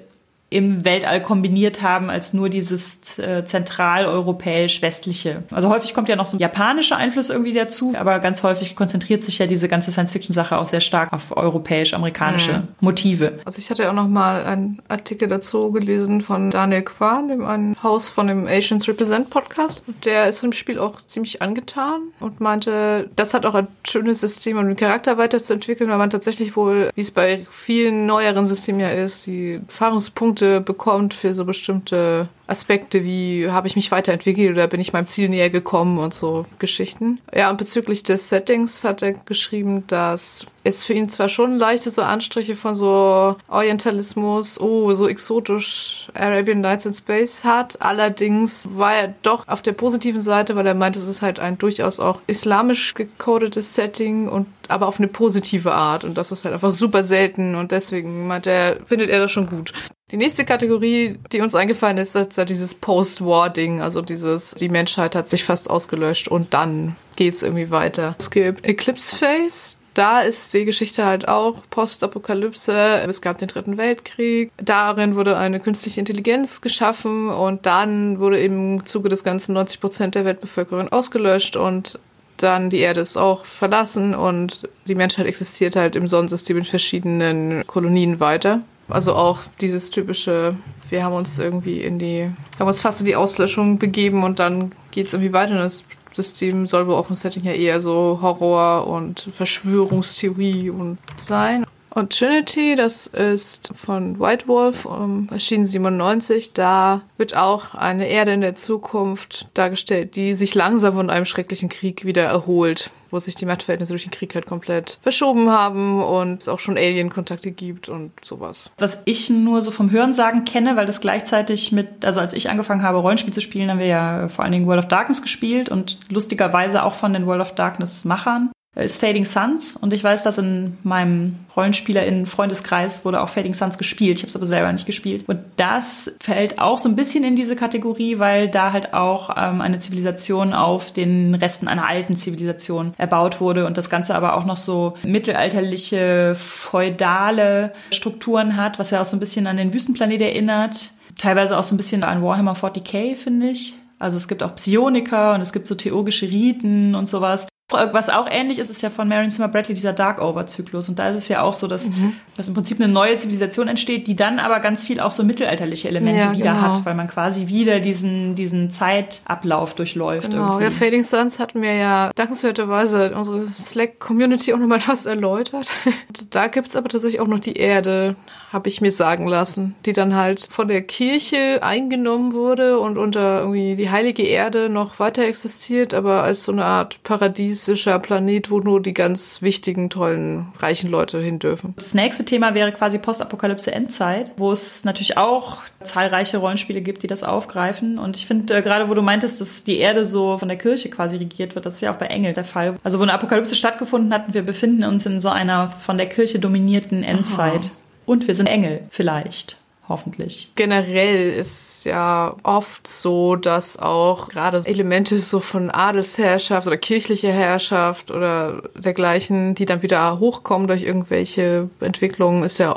im Weltall kombiniert haben als nur dieses äh, zentraleuropäisch-westliche. Also häufig kommt ja noch so ein japanischer Einfluss irgendwie dazu, aber ganz häufig konzentriert sich ja diese ganze Science-Fiction-Sache auch sehr stark auf europäisch-amerikanische mhm. Motive. Also ich hatte ja auch noch mal einen Artikel dazu gelesen von Daniel Kwan, dem einen Haus von dem Asians Represent Podcast. Der ist im Spiel auch ziemlich angetan und meinte, das hat auch ein schönes System, um den Charakter weiterzuentwickeln, weil man tatsächlich wohl, wie es bei vielen neueren Systemen ja ist, die Erfahrungspunkte Punkte bekommt für so bestimmte Aspekte wie habe ich mich weiterentwickelt oder bin ich meinem Ziel näher gekommen und so Geschichten. Ja, und bezüglich des Settings hat er geschrieben, dass es für ihn zwar schon leichte so Anstriche von so Orientalismus, oh, so exotisch Arabian Nights in Space hat. Allerdings war er doch auf der positiven Seite, weil er meint, es ist halt ein durchaus auch islamisch gecodetes Setting und aber auf eine positive Art. Und das ist halt einfach super selten und deswegen meint er, findet er das schon gut. Die nächste Kategorie, die uns eingefallen ist, ist ja dieses Post-War-Ding. Also dieses, die Menschheit hat sich fast ausgelöscht und dann geht's irgendwie weiter. Es gibt Eclipse Phase. Da ist die Geschichte halt auch Postapokalypse. Es gab den Dritten Weltkrieg. Darin wurde eine künstliche Intelligenz geschaffen und dann wurde im Zuge des Ganzen 90 Prozent der Weltbevölkerung ausgelöscht und dann die Erde ist auch verlassen und die Menschheit existiert halt im Sonnensystem in verschiedenen Kolonien weiter. Also auch dieses typische, wir haben uns irgendwie in die, haben uns fast in die Auslöschung begeben und dann geht es irgendwie weiter. Und das System soll wohl auf dem Setting ja eher so Horror und Verschwörungstheorie und sein. Und Trinity, das ist von White Wolf, um, erschienen 97. Da wird auch eine Erde in der Zukunft dargestellt, die sich langsam von einem schrecklichen Krieg wieder erholt, wo sich die Machtverhältnisse durch den Krieg halt komplett verschoben haben und es auch schon Alien-Kontakte gibt und sowas. Was ich nur so vom Hörensagen kenne, weil das gleichzeitig mit, also als ich angefangen habe, Rollenspiel zu spielen, haben wir ja vor allen Dingen World of Darkness gespielt und lustigerweise auch von den World of Darkness-Machern ist Fading Suns und ich weiß, dass in meinem RollenspielerInnen-Freundeskreis wurde auch Fading Suns gespielt. Ich habe es aber selber nicht gespielt. Und das fällt auch so ein bisschen in diese Kategorie, weil da halt auch ähm, eine Zivilisation auf den Resten einer alten Zivilisation erbaut wurde und das Ganze aber auch noch so mittelalterliche, feudale Strukturen hat, was ja auch so ein bisschen an den Wüstenplanet erinnert. Teilweise auch so ein bisschen an Warhammer 40k, finde ich. Also es gibt auch Psioniker und es gibt so theurgische Riten und sowas. Was auch ähnlich ist, ist ja von Marion Zimmer Bradley dieser Dark-Over-Zyklus. Und da ist es ja auch so, dass, mhm. dass im Prinzip eine neue Zivilisation entsteht, die dann aber ganz viel auch so mittelalterliche Elemente ja, wieder genau. hat, weil man quasi wieder diesen, diesen Zeitablauf durchläuft. Genau, irgendwie. ja, Fading Suns hatten wir ja dankenswerterweise unsere Slack-Community auch nochmal was erläutert. da gibt's aber tatsächlich auch noch die Erde habe ich mir sagen lassen, die dann halt von der Kirche eingenommen wurde und unter irgendwie die heilige Erde noch weiter existiert, aber als so eine Art paradiesischer Planet, wo nur die ganz wichtigen, tollen, reichen Leute hin dürfen. Das nächste Thema wäre quasi Postapokalypse Endzeit, wo es natürlich auch zahlreiche Rollenspiele gibt, die das aufgreifen. Und ich finde, äh, gerade wo du meintest, dass die Erde so von der Kirche quasi regiert wird, das ist ja auch bei Engel der Fall. Also wo eine Apokalypse stattgefunden hat und wir befinden uns in so einer von der Kirche dominierten Endzeit. Aha. Und wir sind Engel, vielleicht. Hoffentlich. Generell ist ja oft so, dass auch gerade Elemente so von Adelsherrschaft oder kirchlicher Herrschaft oder dergleichen, die dann wieder hochkommen durch irgendwelche Entwicklungen, ist ja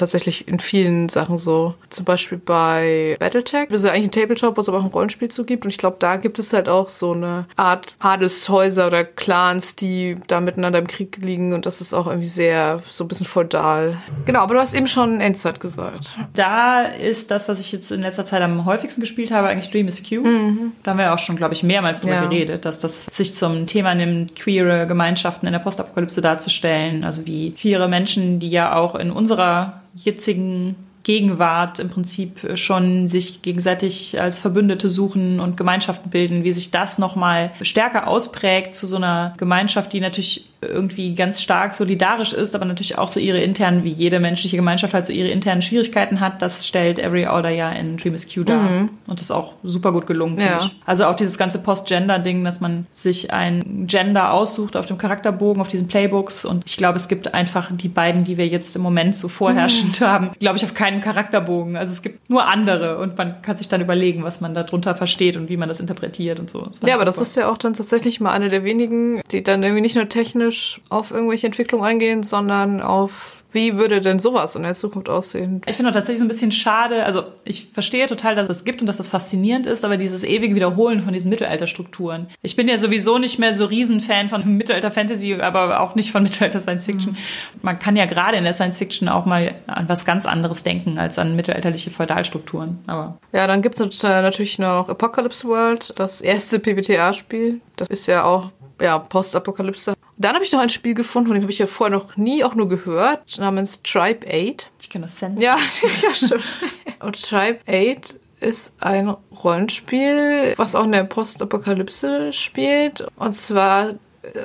tatsächlich in vielen Sachen so. Zum Beispiel bei Battletech. Das ist ja eigentlich ein Tabletop, wo es aber auch ein Rollenspiel zu gibt. Und ich glaube, da gibt es halt auch so eine Art Adelshäuser oder Clans, die da miteinander im Krieg liegen. Und das ist auch irgendwie sehr, so ein bisschen feudal. Genau, aber du hast eben schon Endzeit gesagt. Da ist das, was ich jetzt in letzter Zeit am häufigsten gespielt habe, eigentlich Dream is Q. Mhm. Da haben wir auch schon, glaube ich, mehrmals drüber ja. geredet, dass das sich zum Thema nimmt, queere Gemeinschaften in der Postapokalypse darzustellen. Also wie queere Menschen, die ja auch in unserer jetzigen Gegenwart im Prinzip schon sich gegenseitig als Verbündete suchen und Gemeinschaften bilden, wie sich das nochmal stärker ausprägt zu so einer Gemeinschaft, die natürlich irgendwie ganz stark solidarisch ist, aber natürlich auch so ihre internen, wie jede menschliche Gemeinschaft halt so ihre internen Schwierigkeiten hat. Das stellt Every Order ja in Dream is Q dar. Mhm. Und das ist auch super gut gelungen, finde ja. ich. Also auch dieses ganze Post-Gender-Ding, dass man sich ein Gender aussucht auf dem Charakterbogen, auf diesen Playbooks. Und ich glaube, es gibt einfach die beiden, die wir jetzt im Moment so vorherrschend mhm. haben, glaube ich, auf keinen Charakterbogen. Also es gibt nur andere und man kann sich dann überlegen, was man darunter versteht und wie man das interpretiert und so. Ja, aber super. das ist ja auch dann tatsächlich mal eine der wenigen, die dann irgendwie nicht nur technisch spezifisch auf irgendwelche Entwicklungen eingehen, sondern auf wie würde denn sowas in der Zukunft aussehen? Ich finde tatsächlich so ein bisschen schade. Also ich verstehe total, dass es gibt und dass das faszinierend ist, aber dieses ewige Wiederholen von diesen Mittelalterstrukturen. Ich bin ja sowieso nicht mehr so Riesenfan von Mittelalter-Fantasy, aber auch nicht von Mittelalter-Science-Fiction. Mhm. Man kann ja gerade in der Science-Fiction auch mal an was ganz anderes denken als an mittelalterliche Feudalstrukturen. Aber ja, dann gibt es natürlich noch Apocalypse World, das erste PBTA-Spiel. Das ist ja auch ja, Postapokalypse. Dann habe ich noch ein Spiel gefunden, von dem habe ich ja vorher noch nie auch nur gehört, namens Tribe 8. Ich kenne das Sense. Ja, ja, stimmt. Und Tribe 8 ist ein Rollenspiel, was auch in der Postapokalypse spielt. Und zwar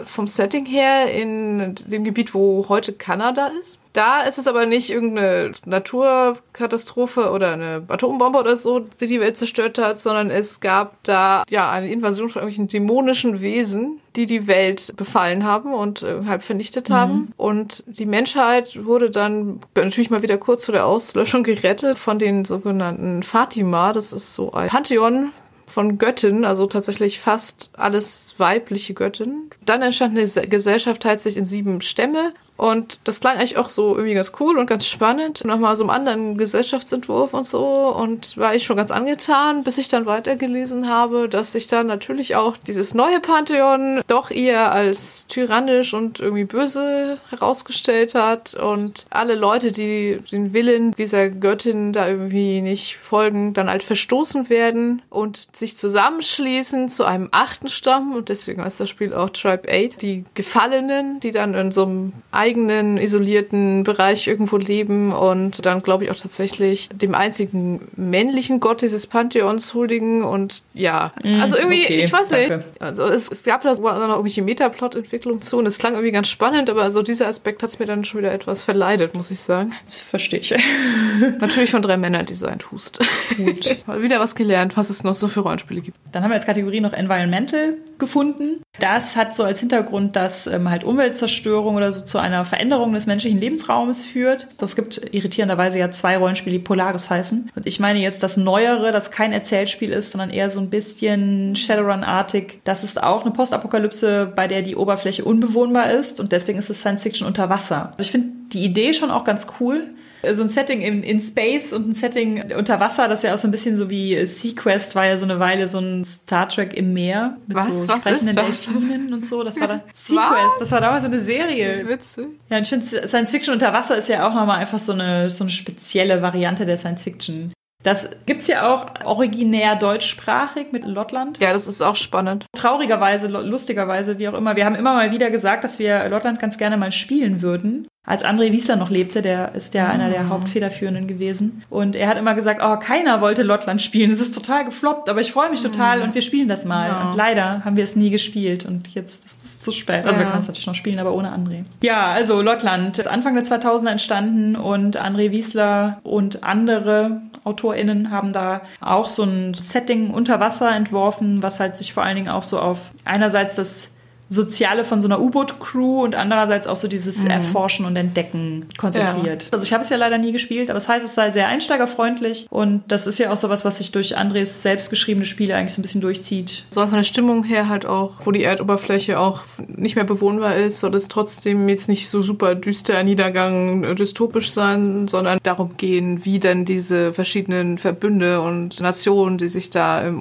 vom Setting her in dem Gebiet, wo heute Kanada ist. Da ist es aber nicht irgendeine Naturkatastrophe oder eine Atombombe oder so, die die Welt zerstört hat, sondern es gab da ja eine Invasion von irgendwelchen dämonischen Wesen, die die Welt befallen haben und äh, halb vernichtet haben. Mhm. Und die Menschheit wurde dann natürlich mal wieder kurz vor der Auslöschung gerettet von den sogenannten Fatima. Das ist so ein Pantheon von Göttinnen, also tatsächlich fast alles weibliche Göttinnen. Dann entstand eine Gesellschaft, teilt sich in sieben Stämme und das klang eigentlich auch so irgendwie ganz cool und ganz spannend. Nochmal so einem anderen Gesellschaftsentwurf und so. Und war ich schon ganz angetan, bis ich dann weitergelesen habe, dass sich dann natürlich auch dieses neue Pantheon doch eher als tyrannisch und irgendwie böse herausgestellt hat. Und alle Leute, die den Willen dieser Göttin da irgendwie nicht folgen, dann halt verstoßen werden und sich zusammenschließen zu einem achten Stamm. Und deswegen heißt das Spiel auch Tribe 8. Die Gefallenen, die dann in so einem eigenen isolierten Bereich irgendwo leben und dann glaube ich auch tatsächlich dem einzigen männlichen Gott dieses Pantheons huldigen und ja, mm, also irgendwie, okay, ich weiß danke. nicht, also es, es gab da noch irgendwelche Metaplot-Entwicklung zu und es klang irgendwie ganz spannend, aber so dieser Aspekt hat es mir dann schon wieder etwas verleidet, muss ich sagen. Verstehe ich. Natürlich von drei Männern designt, Hust. Gut. wieder was gelernt, was es noch so für Rollenspiele gibt. Dann haben wir als Kategorie noch Environmental gefunden. Das hat so als Hintergrund, dass ähm, halt Umweltzerstörung oder so zu einer Veränderung des menschlichen Lebensraumes führt. Das gibt irritierenderweise ja zwei Rollenspiele, die Polaris heißen. Und ich meine jetzt das Neuere, das kein Erzählspiel ist, sondern eher so ein bisschen Shadowrun-artig. Das ist auch eine Postapokalypse, bei der die Oberfläche unbewohnbar ist und deswegen ist es Science Fiction unter Wasser. Also ich finde die Idee schon auch ganz cool so ein Setting in, in Space und ein Setting unter Wasser, das ist ja auch so ein bisschen so wie Sequest war ja so eine Weile so ein Star Trek im Meer mit was? so was sprechenden Delfinen und so. Das war da Sequest, das war damals so eine Serie. Witze. Ja, ich finde Science Fiction unter Wasser ist ja auch nochmal einfach so eine, so eine spezielle Variante der Science Fiction. Das gibt's ja auch originär deutschsprachig mit Lottland. Ja, das ist auch spannend. Traurigerweise, lustigerweise, wie auch immer. Wir haben immer mal wieder gesagt, dass wir Lottland ganz gerne mal spielen würden als André Wiesler noch lebte, der ist ja einer der ah. Hauptfederführenden gewesen. Und er hat immer gesagt, oh, keiner wollte Lottland spielen. Es ist total gefloppt, aber ich freue mich total und wir spielen das mal. Ja. Und leider haben wir es nie gespielt und jetzt ist es zu spät. Also ja. wir können es natürlich noch spielen, aber ohne André. Ja, also Lottland ist Anfang der 2000er entstanden und André Wiesler und andere AutorInnen haben da auch so ein Setting unter Wasser entworfen, was halt sich vor allen Dingen auch so auf einerseits das Soziale von so einer U-Boot-Crew und andererseits auch so dieses mhm. Erforschen und Entdecken konzentriert. Ja. Also ich habe es ja leider nie gespielt, aber es das heißt, es sei sehr einsteigerfreundlich und das ist ja auch sowas, was sich durch Andres selbstgeschriebene Spiele eigentlich so ein bisschen durchzieht. So von der Stimmung her halt auch, wo die Erdoberfläche auch nicht mehr bewohnbar ist, soll es trotzdem jetzt nicht so super düster Niedergang dystopisch sein, sondern darum gehen, wie dann diese verschiedenen Verbünde und Nationen, die sich da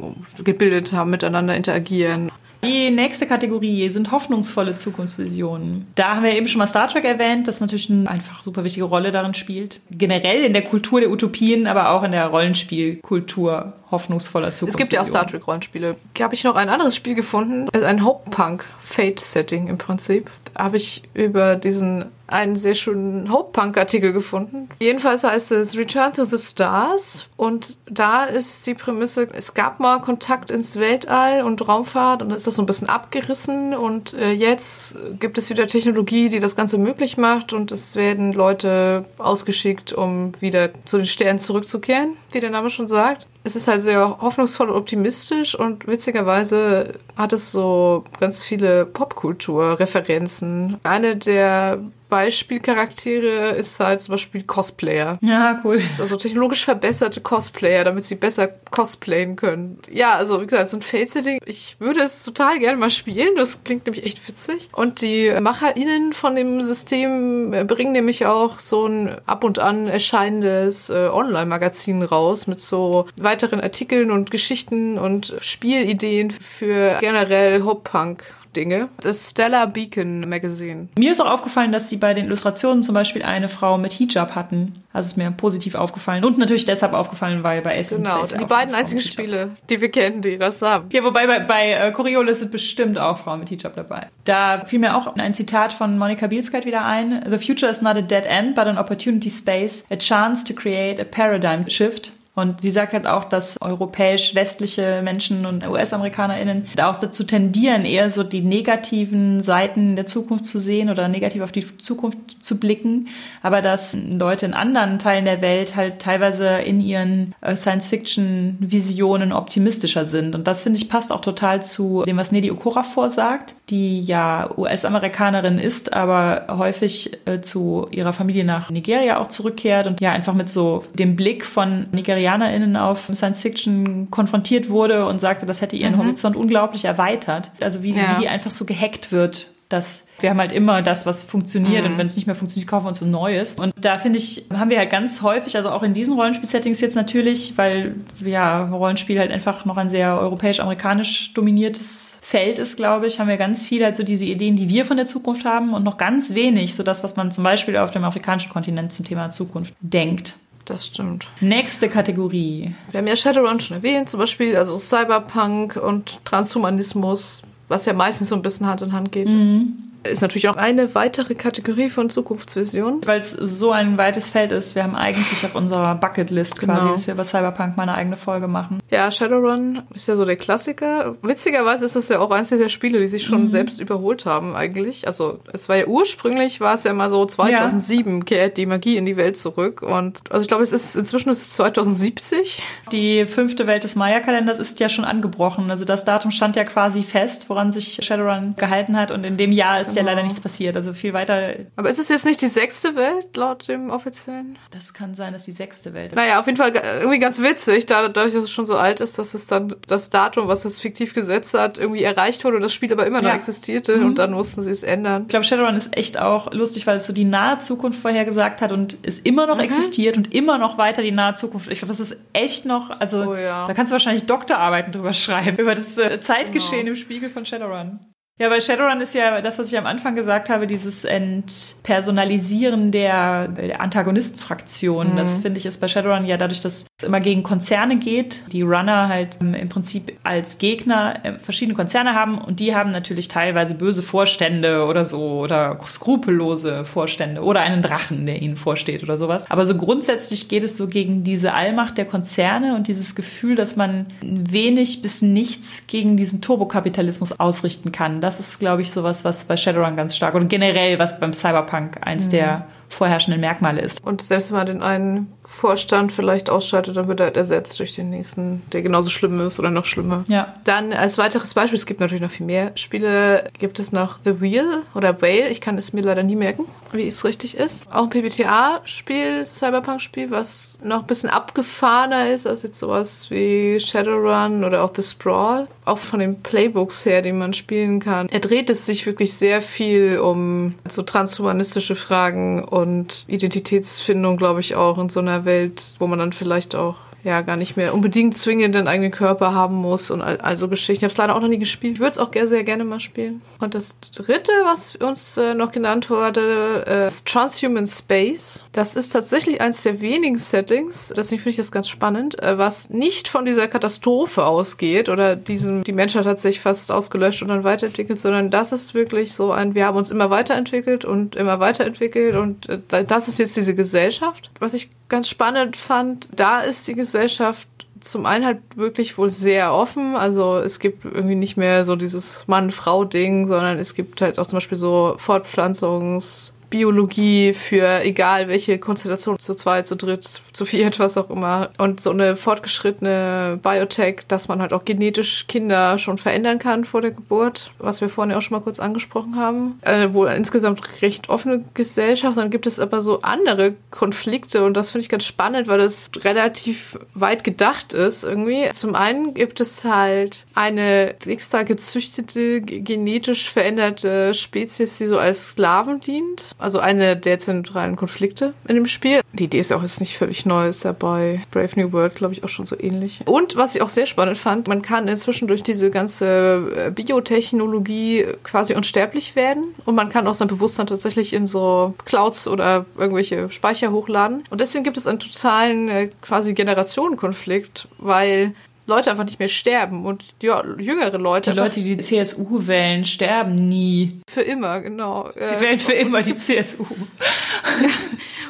gebildet haben, miteinander interagieren. Die nächste Kategorie sind hoffnungsvolle Zukunftsvisionen. Da haben wir eben schon mal Star Trek erwähnt, das natürlich eine einfach super wichtige Rolle darin spielt. Generell in der Kultur der Utopien, aber auch in der Rollenspielkultur hoffnungsvoller Zukunftsvisionen. Es gibt ja auch Star Trek Rollenspiele. Hier habe ich noch ein anderes Spiel gefunden, ein Hope Punk Fate Setting im Prinzip. Da habe ich über diesen einen sehr schönen Hope-Punk-Artikel gefunden. Jedenfalls heißt es Return to the Stars. Und da ist die Prämisse, es gab mal Kontakt ins Weltall und Raumfahrt und dann ist das so ein bisschen abgerissen. Und äh, jetzt gibt es wieder Technologie, die das Ganze möglich macht. Und es werden Leute ausgeschickt, um wieder zu den Sternen zurückzukehren, wie der Name schon sagt. Es ist halt sehr hoffnungsvoll und optimistisch. Und witzigerweise hat es so ganz viele Popkultur-Referenzen. Eine der Beispielcharaktere ist halt zum Beispiel Cosplayer. Ja, cool. Also technologisch verbesserte Cosplayer, damit sie besser cosplayen können. Ja, also wie gesagt, es ein Face-Sitting. Ich würde es total gerne mal spielen. Das klingt nämlich echt witzig. Und die MacherInnen von dem System bringen nämlich auch so ein ab und an erscheinendes äh, Online-Magazin raus mit so weiteren Artikeln und Geschichten und Spielideen für generell Hop-Punk. Dinge. Das Stellar Beacon Magazine. Mir ist auch aufgefallen, dass sie bei den Illustrationen zum Beispiel eine Frau mit Hijab hatten. Also ist mir positiv aufgefallen. Und natürlich deshalb aufgefallen, weil bei Essence Genau, die beiden einzigen Spiele, die wir kennen, die das haben. Ja, wobei bei, bei äh, Coriolis sind bestimmt auch Frauen mit Hijab dabei. Da fiel mir auch ein Zitat von Monika Bielskite wieder ein. The future is not a dead end, but an opportunity space, a chance to create a paradigm shift. Und sie sagt halt auch, dass europäisch-westliche Menschen und US-AmerikanerInnen auch dazu tendieren, eher so die negativen Seiten der Zukunft zu sehen oder negativ auf die Zukunft zu blicken. Aber dass Leute in anderen Teilen der Welt halt teilweise in ihren äh, Science-Fiction-Visionen optimistischer sind. Und das finde ich passt auch total zu dem, was Nedi Okorafor sagt, die ja US-Amerikanerin ist, aber häufig äh, zu ihrer Familie nach Nigeria auch zurückkehrt und ja einfach mit so dem Blick von Nigeria VegetarisierInnen auf Science Fiction konfrontiert wurde und sagte, das hätte ihren mhm. Horizont unglaublich erweitert. Also wie, ja. wie die einfach so gehackt wird dass wir haben halt immer das, was funktioniert mhm. und wenn es nicht mehr funktioniert, kaufen wir uns was Neues. Und da finde ich, haben wir halt ganz häufig, also auch in diesen Rollenspiel-Settings jetzt natürlich, weil ja Rollenspiel halt einfach noch ein sehr europäisch-amerikanisch dominiertes Feld ist, glaube ich, haben wir ganz viel halt so diese Ideen, die wir von der Zukunft haben und noch ganz wenig so das, was man zum Beispiel auf dem afrikanischen Kontinent zum Thema Zukunft denkt. Das stimmt. Nächste Kategorie. Wir haben ja Shadowrun schon erwähnt, zum Beispiel also Cyberpunk und Transhumanismus, was ja meistens so ein bisschen Hand in Hand geht. Mhm ist natürlich auch eine weitere Kategorie von Zukunftsvision. Weil es so ein weites Feld ist. Wir haben eigentlich auf unserer Bucketlist quasi, genau. dass wir über Cyberpunk mal eine eigene Folge machen. Ja, Shadowrun ist ja so der Klassiker. Witzigerweise ist das ja auch eines dieser Spiele, die sich schon mhm. selbst überholt haben eigentlich. Also es war ja ursprünglich, war es ja mal so 2007 ja. kehrt die Magie in die Welt zurück. Und also ich glaube, es ist inzwischen ist es 2070. Die fünfte Welt des Maya-Kalenders ist ja schon angebrochen. Also das Datum stand ja quasi fest, woran sich Shadowrun gehalten hat. Und in dem Jahr ist ist ja leider nichts passiert. Also viel weiter. Aber ist es jetzt nicht die sechste Welt laut dem offiziellen? Das kann sein, dass die sechste Welt ist. Naja, auf jeden Fall irgendwie ganz witzig, dadurch, dass es schon so alt ist, dass es dann das Datum, was es fiktiv gesetzt hat, irgendwie erreicht wurde und das Spiel aber immer noch ja. existierte mhm. und dann mussten sie es ändern. Ich glaube, Shadowrun ist echt auch lustig, weil es so die nahe Zukunft vorhergesagt hat und es immer noch mhm. existiert und immer noch weiter die nahe Zukunft. Ich glaube, das ist echt noch, also oh, ja. da kannst du wahrscheinlich Doktorarbeiten drüber schreiben, über das äh, Zeitgeschehen genau. im Spiegel von Shadowrun. Ja, bei Shadowrun ist ja das, was ich am Anfang gesagt habe, dieses Entpersonalisieren der, der Antagonistenfraktion. Mhm. Das finde ich ist bei Shadowrun ja dadurch, dass es immer gegen Konzerne geht, die Runner halt im Prinzip als Gegner äh, verschiedene Konzerne haben und die haben natürlich teilweise böse Vorstände oder so oder skrupellose Vorstände oder einen Drachen, der ihnen vorsteht oder sowas. Aber so grundsätzlich geht es so gegen diese Allmacht der Konzerne und dieses Gefühl, dass man wenig bis nichts gegen diesen Turbokapitalismus ausrichten kann das ist, glaube ich, sowas, was bei Shadowrun ganz stark und generell, was beim Cyberpunk eins mhm. der vorherrschenden Merkmale ist. Und selbst wenn man den einen Vorstand vielleicht ausschaltet, dann wird er halt ersetzt durch den nächsten, der genauso schlimm ist oder noch schlimmer. Ja. Dann als weiteres Beispiel, es gibt natürlich noch viel mehr Spiele, gibt es noch The Wheel oder Whale, ich kann es mir leider nie merken, wie es richtig ist. Auch ein PBTA-Spiel, Cyberpunk-Spiel, was noch ein bisschen abgefahrener ist als jetzt sowas wie Shadowrun oder auch The Sprawl. Auch von den Playbooks her, die man spielen kann. Er dreht es sich wirklich sehr viel um so transhumanistische Fragen und Identitätsfindung, glaube ich, auch in so einer Welt, wo man dann vielleicht auch ja gar nicht mehr unbedingt zwingend einen eigenen Körper haben muss und all, all so Geschichten. Ich habe es leider auch noch nie gespielt, würde es auch sehr, sehr gerne mal spielen. Und das dritte, was uns äh, noch genannt wurde, äh, ist Transhuman Space. Das ist tatsächlich eines der wenigen Settings, deswegen finde ich das ganz spannend, äh, was nicht von dieser Katastrophe ausgeht oder diesem, die Menschheit hat sich fast ausgelöscht und dann weiterentwickelt, sondern das ist wirklich so ein, wir haben uns immer weiterentwickelt und immer weiterentwickelt und äh, das ist jetzt diese Gesellschaft. Was ich ganz spannend fand, da ist die Gesellschaft zum einen halt wirklich wohl sehr offen. Also es gibt irgendwie nicht mehr so dieses Mann-Frau-Ding, sondern es gibt halt auch zum Beispiel so Fortpflanzungs- Biologie für egal welche Konstellation, zu zweit, zu dritt, zu viert, was auch immer. Und so eine fortgeschrittene Biotech, dass man halt auch genetisch Kinder schon verändern kann vor der Geburt, was wir vorhin auch schon mal kurz angesprochen haben. Eine wohl insgesamt recht offene Gesellschaft. Dann gibt es aber so andere Konflikte und das finde ich ganz spannend, weil das relativ weit gedacht ist irgendwie. Zum einen gibt es halt eine extra gezüchtete, genetisch veränderte Spezies, die so als Sklaven dient also eine der zentralen Konflikte in dem Spiel. Die Idee ist auch jetzt nicht völlig neu, ist ja bei Brave New World, glaube ich, auch schon so ähnlich. Und was ich auch sehr spannend fand, man kann inzwischen durch diese ganze äh, Biotechnologie quasi unsterblich werden und man kann auch sein Bewusstsein tatsächlich in so Clouds oder irgendwelche Speicher hochladen. Und deswegen gibt es einen totalen äh, quasi Generationenkonflikt, weil Leute einfach nicht mehr sterben und ja, jüngere Leute. Die Leute, die die CSU wählen, sterben nie. Für immer, genau. Sie wählen für immer die CSU.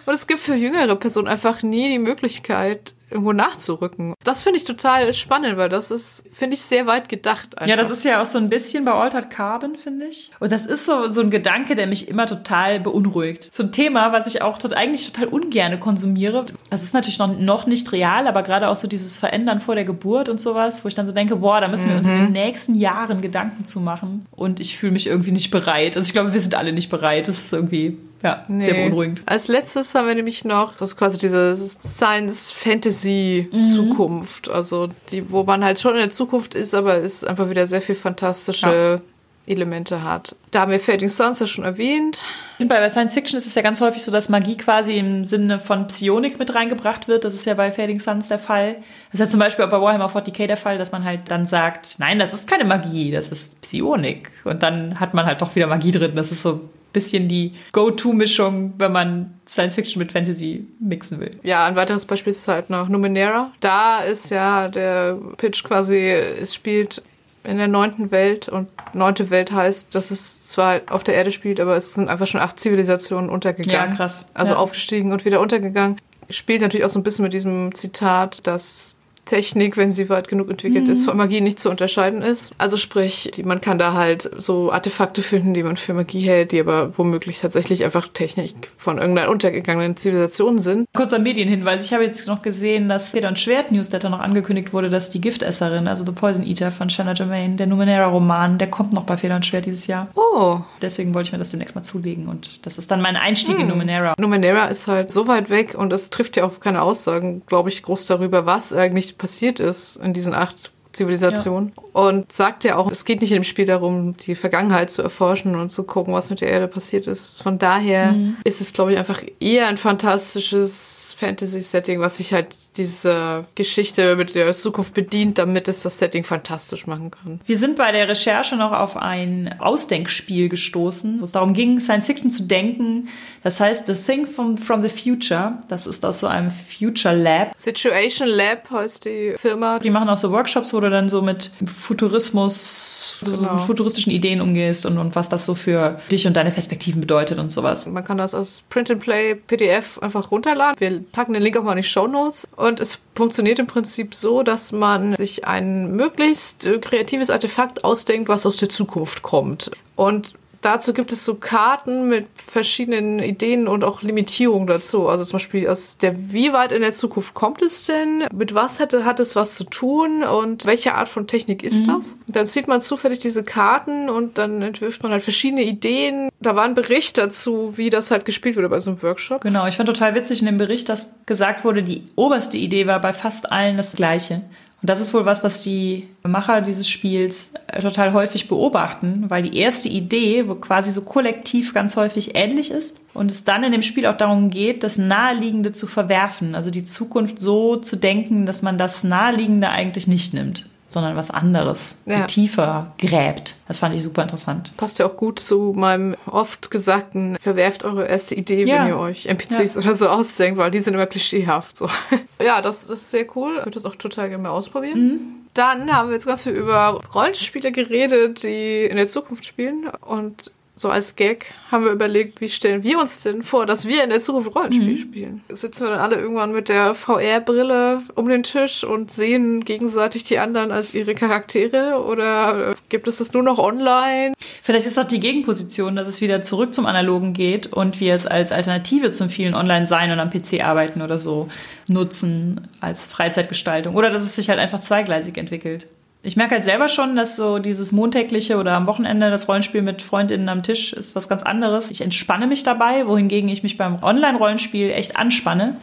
Und es gibt für jüngere Personen einfach nie die Möglichkeit, irgendwo nachzurücken. Das finde ich total spannend, weil das ist, finde ich, sehr weit gedacht. Einfach. Ja, das ist ja auch so ein bisschen bei Altered Carbon, finde ich. Und das ist so, so ein Gedanke, der mich immer total beunruhigt. So ein Thema, was ich auch tot, eigentlich total ungerne konsumiere. Das ist natürlich noch, noch nicht real, aber gerade auch so dieses Verändern vor der Geburt und sowas, wo ich dann so denke, boah, da müssen wir uns in den mhm. nächsten Jahren Gedanken zu machen. Und ich fühle mich irgendwie nicht bereit. Also ich glaube, wir sind alle nicht bereit. Das ist irgendwie ja, nee. sehr beunruhigend. Als letztes haben wir nämlich noch, das ist quasi diese Science-Fantasy-Zukunft. Mhm. Also die, wo man halt schon in der Zukunft ist, aber es einfach wieder sehr viel fantastische ja. Elemente hat. Da haben wir Fading Suns ja schon erwähnt. Bei Science Fiction ist es ja ganz häufig so, dass Magie quasi im Sinne von Psionik mit reingebracht wird. Das ist ja bei Fading Suns der Fall. Das ist ja zum Beispiel auch bei Warhammer 40k der Fall, dass man halt dann sagt, nein, das ist keine Magie, das ist Psionik. Und dann hat man halt doch wieder Magie drin. Das ist so bisschen die Go-To-Mischung, wenn man Science Fiction mit Fantasy mixen will. Ja, ein weiteres Beispiel ist halt noch Numenera. Da ist ja der Pitch quasi, es spielt in der neunten Welt und neunte Welt heißt, dass es zwar auf der Erde spielt, aber es sind einfach schon acht Zivilisationen untergegangen. Ja, krass. Also ja. aufgestiegen und wieder untergegangen. Spielt natürlich auch so ein bisschen mit diesem Zitat, dass Technik, wenn sie weit genug entwickelt mhm. ist, von Magie nicht zu unterscheiden ist. Also sprich, man kann da halt so Artefakte finden, die man für Magie hält, die aber womöglich tatsächlich einfach Technik von irgendeiner untergegangenen Zivilisation sind. Kurzer Medienhinweis. Ich habe jetzt noch gesehen, dass Feder und Schwert Newsletter noch angekündigt wurde, dass die Giftesserin, also The Poison Eater von Shanna Germain, der Numenera-Roman, der kommt noch bei Feder und Schwert dieses Jahr. Oh. Deswegen wollte ich mir das demnächst mal zulegen und das ist dann mein Einstieg hm. in Numenera. Numenera ist halt so weit weg und es trifft ja auch keine Aussagen, glaube ich, groß darüber, was eigentlich passiert ist in diesen acht Zivilisationen. Ja. Und sagt ja auch, es geht nicht in dem Spiel darum, die Vergangenheit zu erforschen und zu gucken, was mit der Erde passiert ist. Von daher mhm. ist es, glaube ich, einfach eher ein fantastisches Fantasy-Setting, was sich halt diese Geschichte mit der Zukunft bedient, damit es das Setting fantastisch machen kann. Wir sind bei der Recherche noch auf ein Ausdenkspiel gestoßen, wo es darum ging, Science Fiction zu denken. Das heißt The Thing from, from the Future. Das ist aus so einem Future Lab. Situation Lab heißt die Firma. Die machen auch so Workshops, wo du dann so mit Futurismus genau. so mit futuristischen Ideen umgehst und, und was das so für dich und deine Perspektiven bedeutet und sowas. Man kann das als Print-and-Play PDF einfach runterladen. Wir packen den Link auch mal in die Show Notes. Und es funktioniert im Prinzip so, dass man sich ein möglichst kreatives Artefakt ausdenkt, was aus der Zukunft kommt. Und Dazu gibt es so Karten mit verschiedenen Ideen und auch Limitierungen dazu. Also zum Beispiel aus der, wie weit in der Zukunft kommt es denn? Mit was hätte, hat es was zu tun? Und welche Art von Technik ist mhm. das? Dann sieht man zufällig diese Karten und dann entwirft man halt verschiedene Ideen. Da war ein Bericht dazu, wie das halt gespielt wurde bei so einem Workshop. Genau, ich fand total witzig in dem Bericht, dass gesagt wurde, die oberste Idee war bei fast allen das gleiche. Und das ist wohl was, was die Macher dieses Spiels äh, total häufig beobachten, weil die erste Idee wo quasi so kollektiv ganz häufig ähnlich ist und es dann in dem Spiel auch darum geht, das Naheliegende zu verwerfen, also die Zukunft so zu denken, dass man das Naheliegende eigentlich nicht nimmt sondern was anderes, so Ja. tiefer gräbt. Das fand ich super interessant. Passt ja auch gut zu meinem oft gesagten, verwerft eure erste Idee, Ja. wenn ihr euch NPCs oder so ausdenkt, weil die sind immer klischeehaft. So. Ja, das, das ist sehr cool. Ich würde das auch total gerne mal ausprobieren. Dann haben wir jetzt ganz viel über Rollenspiele geredet, die in der Zukunft spielen. Und so als Gag haben wir überlegt, wie stellen wir uns denn vor, dass wir in der Zukunft Rollenspiel spielen? Sitzen wir dann alle irgendwann mit der VR-Brille um den Tisch und sehen gegenseitig die anderen als ihre Charaktere? Oder äh, gibt es das nur noch online? Vielleicht ist auch die Gegenposition, dass es wieder zurück zum Analogen geht und wir es als Alternative zum vielen Online-Sein und am PC arbeiten oder so nutzen als Freizeitgestaltung. Oder dass es sich halt einfach zweigleisig entwickelt. Ich merke halt selber schon, dass so dieses montägliche oder am Wochenende das Rollenspiel mit Freundinnen am Tisch ist was ganz anderes. Ich entspanne mich dabei, wohingegen ich mich beim Online-Rollenspiel echt anspanne,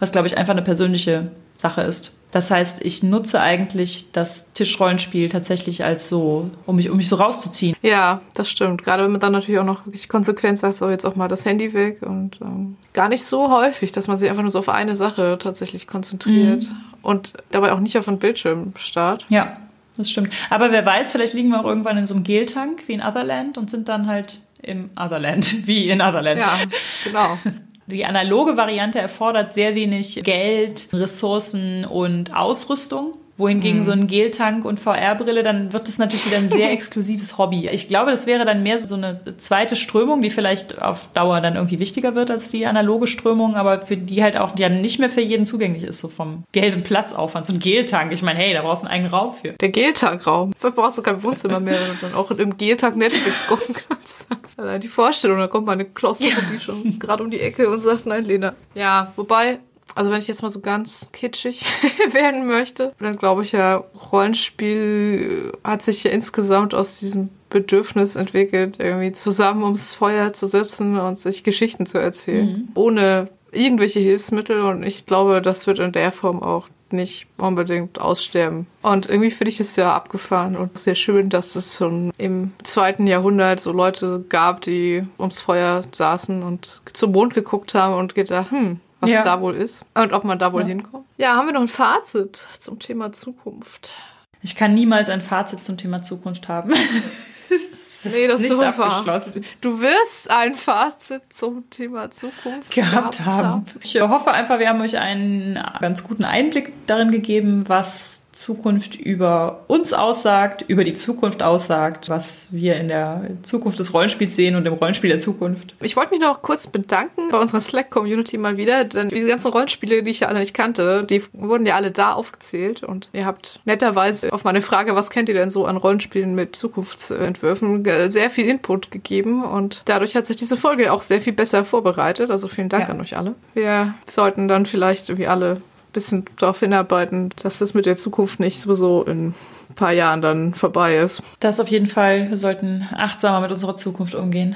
was glaube ich einfach eine persönliche Sache ist. Das heißt, ich nutze eigentlich das Tischrollenspiel tatsächlich als so, um mich, um mich so rauszuziehen. Ja, das stimmt. Gerade wenn man dann natürlich auch noch wirklich konsequent sagt, so jetzt auch mal das Handy weg und ähm, gar nicht so häufig, dass man sich einfach nur so auf eine Sache tatsächlich konzentriert und dabei auch nicht auf den Bildschirm starrt. Ja, das stimmt. Aber wer weiß, vielleicht liegen wir auch irgendwann in so einem Geltank wie in Otherland und sind dann halt im Otherland, wie in Otherland. Ja, genau. Die analoge Variante erfordert sehr wenig Geld, Ressourcen und Ausrüstung. Wohingegen so ein Geltank und VR-Brille, dann wird es natürlich wieder ein sehr exklusives Hobby. Ich glaube, das wäre dann mehr so eine zweite Strömung, die vielleicht auf Dauer dann irgendwie wichtiger wird als die analoge Strömung, aber für die halt auch die ja nicht mehr für jeden zugänglich ist, so vom Geld- und Platzaufwand. So ein Geltank, ich meine, hey, da brauchst du einen eigenen Raum für. Der Geltag-Raum. Da brauchst du kein Wohnzimmer mehr, wenn du dann auch im Geltag Netflix gucken kannst. Allein die Vorstellung, da kommt meine Klaustrophobie schon gerade um die Ecke und sagt, nein, Lena. Ja, wobei, also wenn ich jetzt mal so ganz kitschig werden möchte, dann glaube ich ja, Rollenspiel hat sich ja insgesamt aus diesem Bedürfnis entwickelt, irgendwie zusammen ums Feuer zu sitzen und sich Geschichten zu erzählen. Ohne irgendwelche Hilfsmittel und ich glaube, das wird in der Form auch nicht unbedingt aussterben. Und irgendwie finde ich es ja abgefahren und sehr schön, dass es schon im zweiten Jahrhundert so Leute gab, die ums Feuer saßen und zum Mond geguckt haben und gedacht, hm, was Ja. da wohl ist und ob man da wohl Ja. hinkommt. Ja, haben wir noch ein Fazit zum Thema Zukunft? Ich kann niemals ein Fazit zum Thema Zukunft haben. das Nee, das ist nicht so abgeschlossen. Du wirst ein Fazit zum Thema Zukunft gehabt haben. Ich hoffe einfach, wir haben euch einen ganz guten Einblick darin gegeben, was Zukunft über uns aussagt, über die Zukunft aussagt, was wir in der Zukunft des Rollenspiels sehen und im Rollenspiel der Zukunft. Ich wollte mich noch kurz bedanken bei unserer Slack-Community mal wieder, denn diese ganzen Rollenspiele, die ich ja alle nicht kannte, die wurden ja alle da aufgezählt und ihr habt netterweise auf meine Frage, was kennt ihr denn so an Rollenspielen mit Zukunftsentwürfen, sehr viel Input gegeben und dadurch hat sich diese Folge auch sehr viel besser vorbereitet. Also vielen Dank Ja. an euch alle. Wir sollten dann vielleicht irgendwie alle bisschen darauf hinarbeiten, dass das mit der Zukunft nicht sowieso in ein paar Jahren dann vorbei ist. Das auf jeden Fall. Wir sollten achtsamer mit unserer Zukunft umgehen.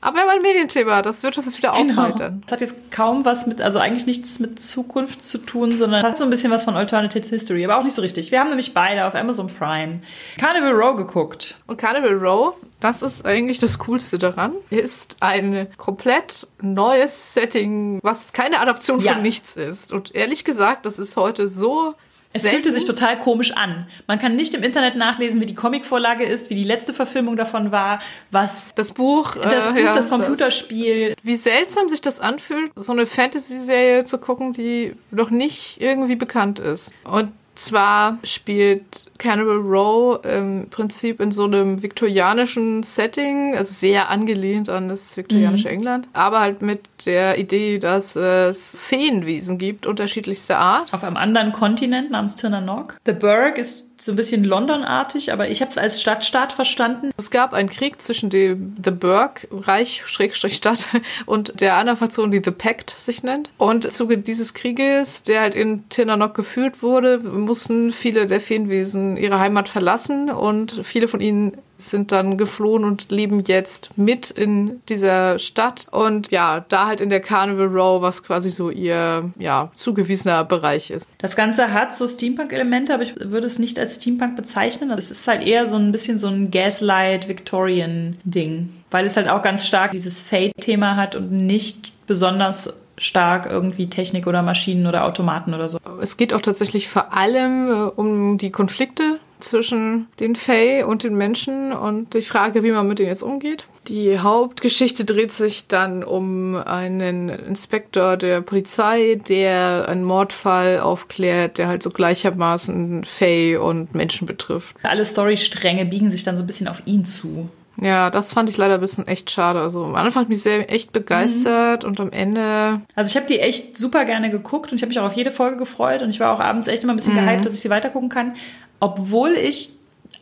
Aber wir haben ein Medienthema, das wird uns jetzt wieder aufheitern. Das hat jetzt kaum was mit, also eigentlich nichts mit Zukunft zu tun, sondern hat so ein bisschen was von Alternative History, aber auch nicht so richtig. Wir haben nämlich beide auf Amazon Prime Carnival Row geguckt. Und Carnival Row, das ist eigentlich das Coolste daran, ist ein komplett neues Setting, was keine Adaption Ja. von nichts ist. Und ehrlich gesagt, das ist heute so. Es selten. fühlte sich total komisch an. Man kann nicht im Internet nachlesen, wie die Comicvorlage ist, wie die letzte Verfilmung davon war, was das Buch, das, äh, Buch, ja, das Computerspiel. wie seltsam sich das anfühlt, so eine Fantasy-Serie zu gucken, die noch nicht irgendwie bekannt ist. Und zwar spielt Carnival Row im Prinzip in so einem viktorianischen Setting, also sehr angelehnt an das viktorianische England, aber halt mit der Idee, dass es Feenwesen gibt, unterschiedlichster Art. Auf einem anderen Kontinent namens Tirnanok. The Burg ist so ein bisschen Londonartig, aber ich habe es als Stadtstaat verstanden. Es gab einen Krieg zwischen dem The Burg, Reich, Schrägstrich Stadt, und der anderen Fraktion, die The Pact sich nennt. Und im Zuge dieses Krieges, der halt in Tirnanok geführt wurde, mussten viele der Feenwesen ihre Heimat verlassen und viele von ihnen sind dann geflohen und leben jetzt mit in dieser Stadt. Und ja, da halt in der Carnival Row, was quasi so ihr ja, zugewiesener Bereich ist. Das Ganze hat so Steampunk-Elemente, aber ich würde es nicht als Steampunk bezeichnen. Es ist halt eher so ein bisschen so ein Gaslight-Victorian-Ding, weil es halt auch ganz stark dieses Fate-Thema hat und nicht besonders stark irgendwie Technik oder Maschinen oder Automaten oder so. Es geht auch tatsächlich vor allem äh, um die Konflikte zwischen den Fae und den Menschen und die Frage, wie man mit denen jetzt umgeht. Die Hauptgeschichte dreht sich dann um einen Inspektor der Polizei, der einen Mordfall aufklärt, der halt so gleichermaßen Fae und Menschen betrifft. Alle Storystränge biegen sich dann so ein bisschen auf ihn zu. Ja, das fand ich leider ein bisschen echt schade. Also am Anfang hat mich sehr echt begeistert mhm. und am Ende. Also ich habe die echt super gerne geguckt und ich habe mich auch auf jede Folge gefreut und ich war auch abends echt immer ein bisschen mhm. gehypt, dass ich sie weitergucken kann, obwohl ich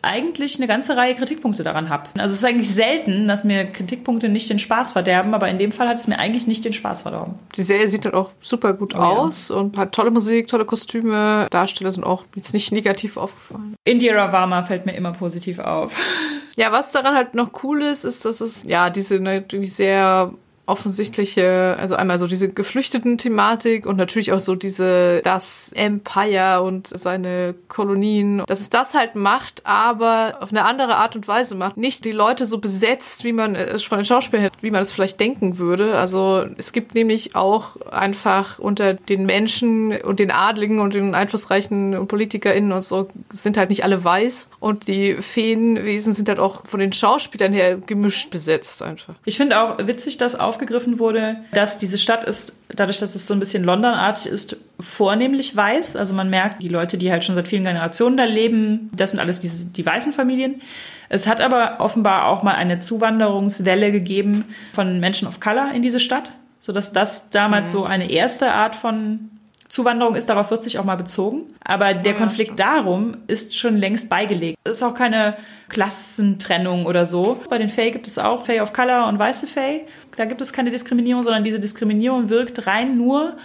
eigentlich eine ganze Reihe Kritikpunkte daran habe. Also es ist eigentlich selten, dass mir Kritikpunkte nicht den Spaß verderben, aber in dem Fall hat es mir eigentlich nicht den Spaß verdorben. Die Serie sieht halt auch super gut oh, aus ja. und hat tolle Musik, tolle Kostüme. Darsteller sind auch jetzt nicht negativ aufgefallen. Indira Varma fällt mir immer positiv auf. Ja, was daran halt noch cool ist, ist, dass es ja diese natürlich sehr offensichtliche, also einmal so diese geflüchteten Thematik und natürlich auch so diese das Empire und seine Kolonien, dass es das halt macht, aber auf eine andere Art und Weise macht. Nicht die Leute so besetzt, wie man es von den Schauspielern wie man es vielleicht denken würde. Also es gibt nämlich auch einfach unter den Menschen und den Adligen und den einflussreichen PolitikerInnen und so sind halt nicht alle weiß und die Feenwesen sind halt auch von den Schauspielern her gemischt besetzt einfach. Ich finde auch witzig, dass auf aufgegriffen wurde, dass diese Stadt ist, dadurch, dass es so ein bisschen Londonartig ist, vornehmlich weiß. Also man merkt, die Leute, die halt schon seit vielen Generationen da leben, das sind alles diese, die weißen Familien. Es hat aber offenbar auch mal eine Zuwanderungswelle gegeben von Menschen of Color in diese Stadt, sodass das damals mhm. so eine erste Art von Zuwanderung ist, darauf wird sich auch mal bezogen. Aber der ja, Konflikt darum ist schon längst beigelegt. Es ist auch keine Klassentrennung oder so. Bei den Fae gibt es auch Fae of Color und weiße Fae. Da gibt es keine Diskriminierung, sondern diese Diskriminierung wirkt rein nur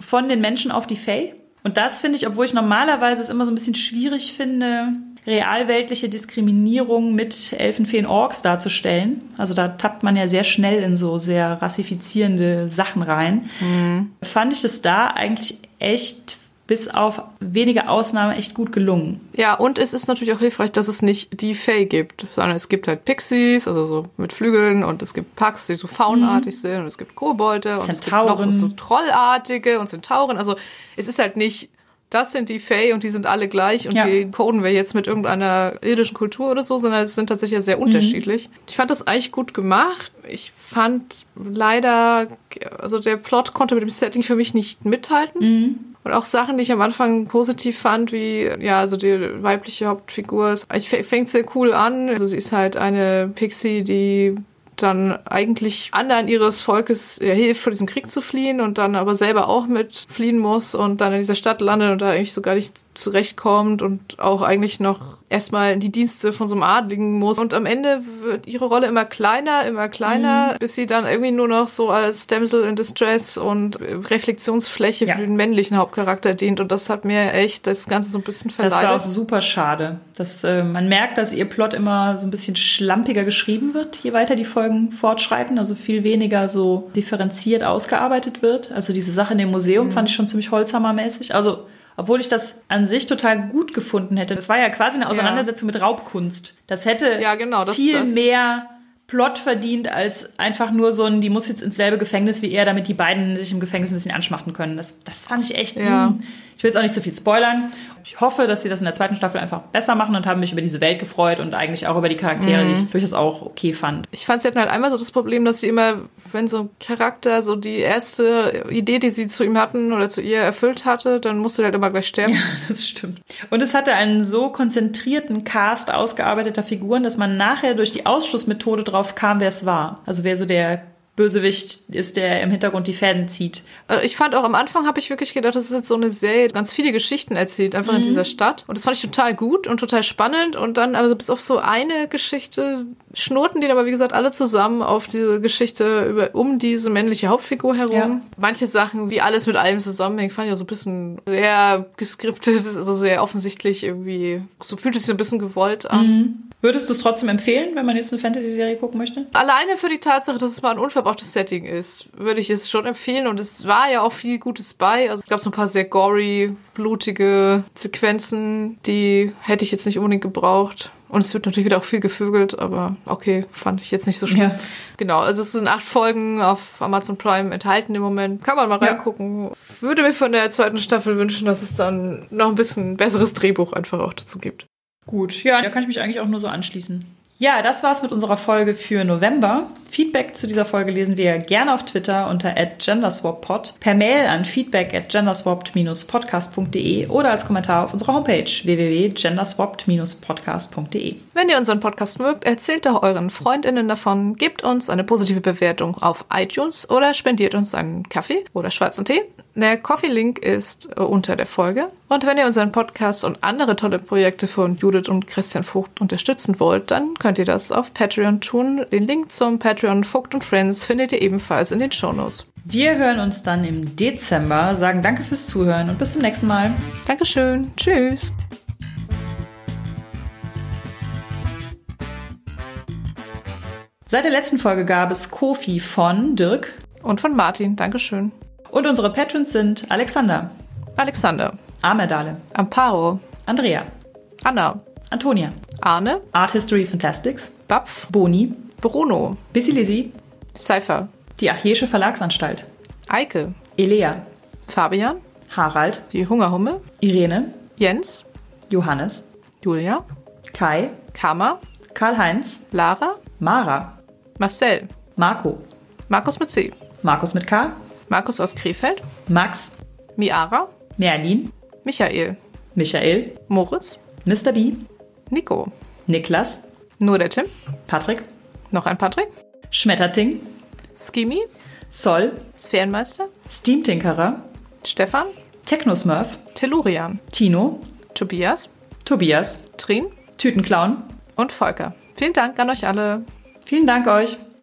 von den Menschen auf die Fae. Und das finde ich, obwohl ich normalerweise es immer so ein bisschen schwierig finde, realweltliche Diskriminierung mit Elfenfeen Orks darzustellen. Also da tappt man ja sehr schnell in so sehr rassifizierende Sachen rein. Mhm. Fand ich das da eigentlich echt bis auf wenige Ausnahmen echt gut gelungen. Ja, und es ist natürlich auch hilfreich, dass es nicht die Fae gibt, sondern es gibt halt Pixies, also so mit Flügeln und es gibt Pax, die so faunartig mhm. sind und es gibt Kobolde und Zentauren. es gibt noch so Trollartige und Zentauren. Also es ist halt nicht das sind die Fae und die sind alle gleich und ja. die coden wir jetzt mit irgendeiner irdischen Kultur oder so, sondern es sind tatsächlich sehr mhm. unterschiedlich. Ich fand das eigentlich gut gemacht. Ich fand leider, also der Plot konnte mit dem Setting für mich nicht mithalten. Mhm. Und auch Sachen, die ich am Anfang positiv fand, wie, ja, also die weibliche Hauptfigur ist, ich fängt sehr cool an. Also sie ist halt eine Pixie, die dann eigentlich anderen ihres Volkes hilft, vor diesem Krieg zu fliehen und dann aber selber auch mit fliehen muss und dann in dieser Stadt landet und da eigentlich so gar nicht zurechtkommt und auch eigentlich noch erstmal in die Dienste von so einem Adligen muss. Und am Ende wird ihre Rolle immer kleiner, immer kleiner, mhm. bis sie dann irgendwie nur noch so als Damsel in Distress und Reflexionsfläche ja. für den männlichen Hauptcharakter dient. Und das hat mir echt das Ganze so ein bisschen verleidet. Das war auch super schade. Das, äh, man merkt, dass ihr Plot immer so ein bisschen schlampiger geschrieben wird, je weiter die Folgen fortschreiten. Also viel weniger so differenziert ausgearbeitet wird. Also diese Sache in dem Museum mhm. fand ich schon ziemlich holzhammermäßig. Also obwohl ich das an sich total gut gefunden hätte. Das war ja quasi eine Auseinandersetzung ja. mit Raubkunst. Das hätte ja, genau, das, viel das. mehr Plot verdient als einfach nur so ein, die muss jetzt ins selbe Gefängnis wie er, damit die beiden sich im Gefängnis ein bisschen anschmachten können. Das, das fand ich echt. Ja. Mh. Ich will jetzt auch nicht zu viel spoilern. Ich hoffe, dass sie das in der zweiten Staffel einfach besser machen und haben mich über diese Welt gefreut und eigentlich auch über die Charaktere, mhm. die ich durchaus auch okay fand. Ich fand, sie hatten halt einmal so das Problem, dass sie immer, wenn so ein Charakter so die erste Idee, die sie zu ihm hatten oder zu ihr erfüllt hatte, dann musste er halt immer gleich sterben. Ja, das stimmt. Und es hatte einen so konzentrierten Cast ausgearbeiteter Figuren, dass man nachher durch die Ausschlussmethode drauf kam, wer es war. Also wer so der Bösewicht ist, der im Hintergrund die Fäden zieht. Äh, ich fand auch am Anfang habe ich wirklich gedacht, das ist jetzt so eine Serie, ganz viele Geschichten erzählt, einfach mhm. in dieser Stadt. Und das fand ich total gut und total spannend. Und dann, also bis auf so eine Geschichte, schnurrten die aber, wie gesagt, alle zusammen auf diese Geschichte über, um diese männliche Hauptfigur herum. Ja. Manche Sachen, wie alles mit allem zusammenhängt, fand ich auch so ein bisschen sehr geskriptet, also sehr offensichtlich irgendwie, so fühlt es sich ein bisschen gewollt an. Mhm. Würdest du es trotzdem empfehlen, wenn man jetzt eine Fantasy-Serie gucken möchte? Alleine für die Tatsache, dass es mal ein unverbrauchtes Setting ist, würde ich es schon empfehlen. Und es war ja auch viel Gutes bei. Also es gab so ein paar sehr gory, blutige Sequenzen, die hätte ich jetzt nicht unbedingt gebraucht. Und es wird natürlich wieder auch viel gevögelt, aber okay, fand ich jetzt nicht so schlimm. Ja. Genau, also es sind acht Folgen auf Amazon Prime enthalten im Moment. Kann man mal Ja. reingucken. Würde mir von der zweiten Staffel wünschen, dass es dann noch ein bisschen besseres Drehbuch einfach auch dazu gibt. Gut, ja, da kann ich mich eigentlich auch nur so anschließen. Ja, das war's mit unserer Folge für November. Feedback zu dieser Folge lesen wir gerne auf Twitter unter @genderswappod, per Mail an feedback at genderswapped-podcast.de oder als Kommentar auf unserer Homepage www.genderswapped-podcast.de. Wenn ihr unseren Podcast mögt, erzählt doch euren FreundInnen davon, gebt uns eine positive Bewertung auf iTunes oder spendiert uns einen Kaffee oder schwarzen Tee. Der Coffee-Link ist unter der Folge. Und wenn ihr unseren Podcast und andere tolle Projekte von Judith und Christian Vogt unterstützen wollt, dann könnt ihr das auf Patreon tun. Den Link zum Patreon Vogt und Friends findet ihr ebenfalls in den Shownotes. Wir hören uns dann im Dezember, sagen danke fürs Zuhören und bis zum nächsten Mal. Dankeschön. Tschüss. Seit der letzten Folge gab es Kofi von Dirk Und von Martin. Dankeschön. und unsere Patrons sind Alexander, Alexander. Amerdale, Amparo. Andrea, Anna. Antonia, Arne. Art History Fantastics, Bapf. Boni, Bruno. Bissy Lizzy, Cypher. die Achäische Verlagsanstalt, Eike. Elea, Fabian. Harald, Die Hungerhummel. Irene, Jens. Johannes, Julia. Kai, Karma. Karl-Heinz, Lara. Mara, Marcel. Marco, Markus mit C. Markus mit K, Markus aus Krefeld. Max, Miara. Merlin, Michael. Michael, Moritz. Mr. B, Nico. Niklas, Nur der Tim. Patrick, Noch ein Patrick. Schmetterting, Skimi. Sol, Sphärenmeister. Steamtinkerer, Stefan. Technosmurf, Tellurian. Tino, Tobias. Tobias, Trin. Tütenclown. Und Volker. Vielen Dank an euch alle. Vielen Dank euch.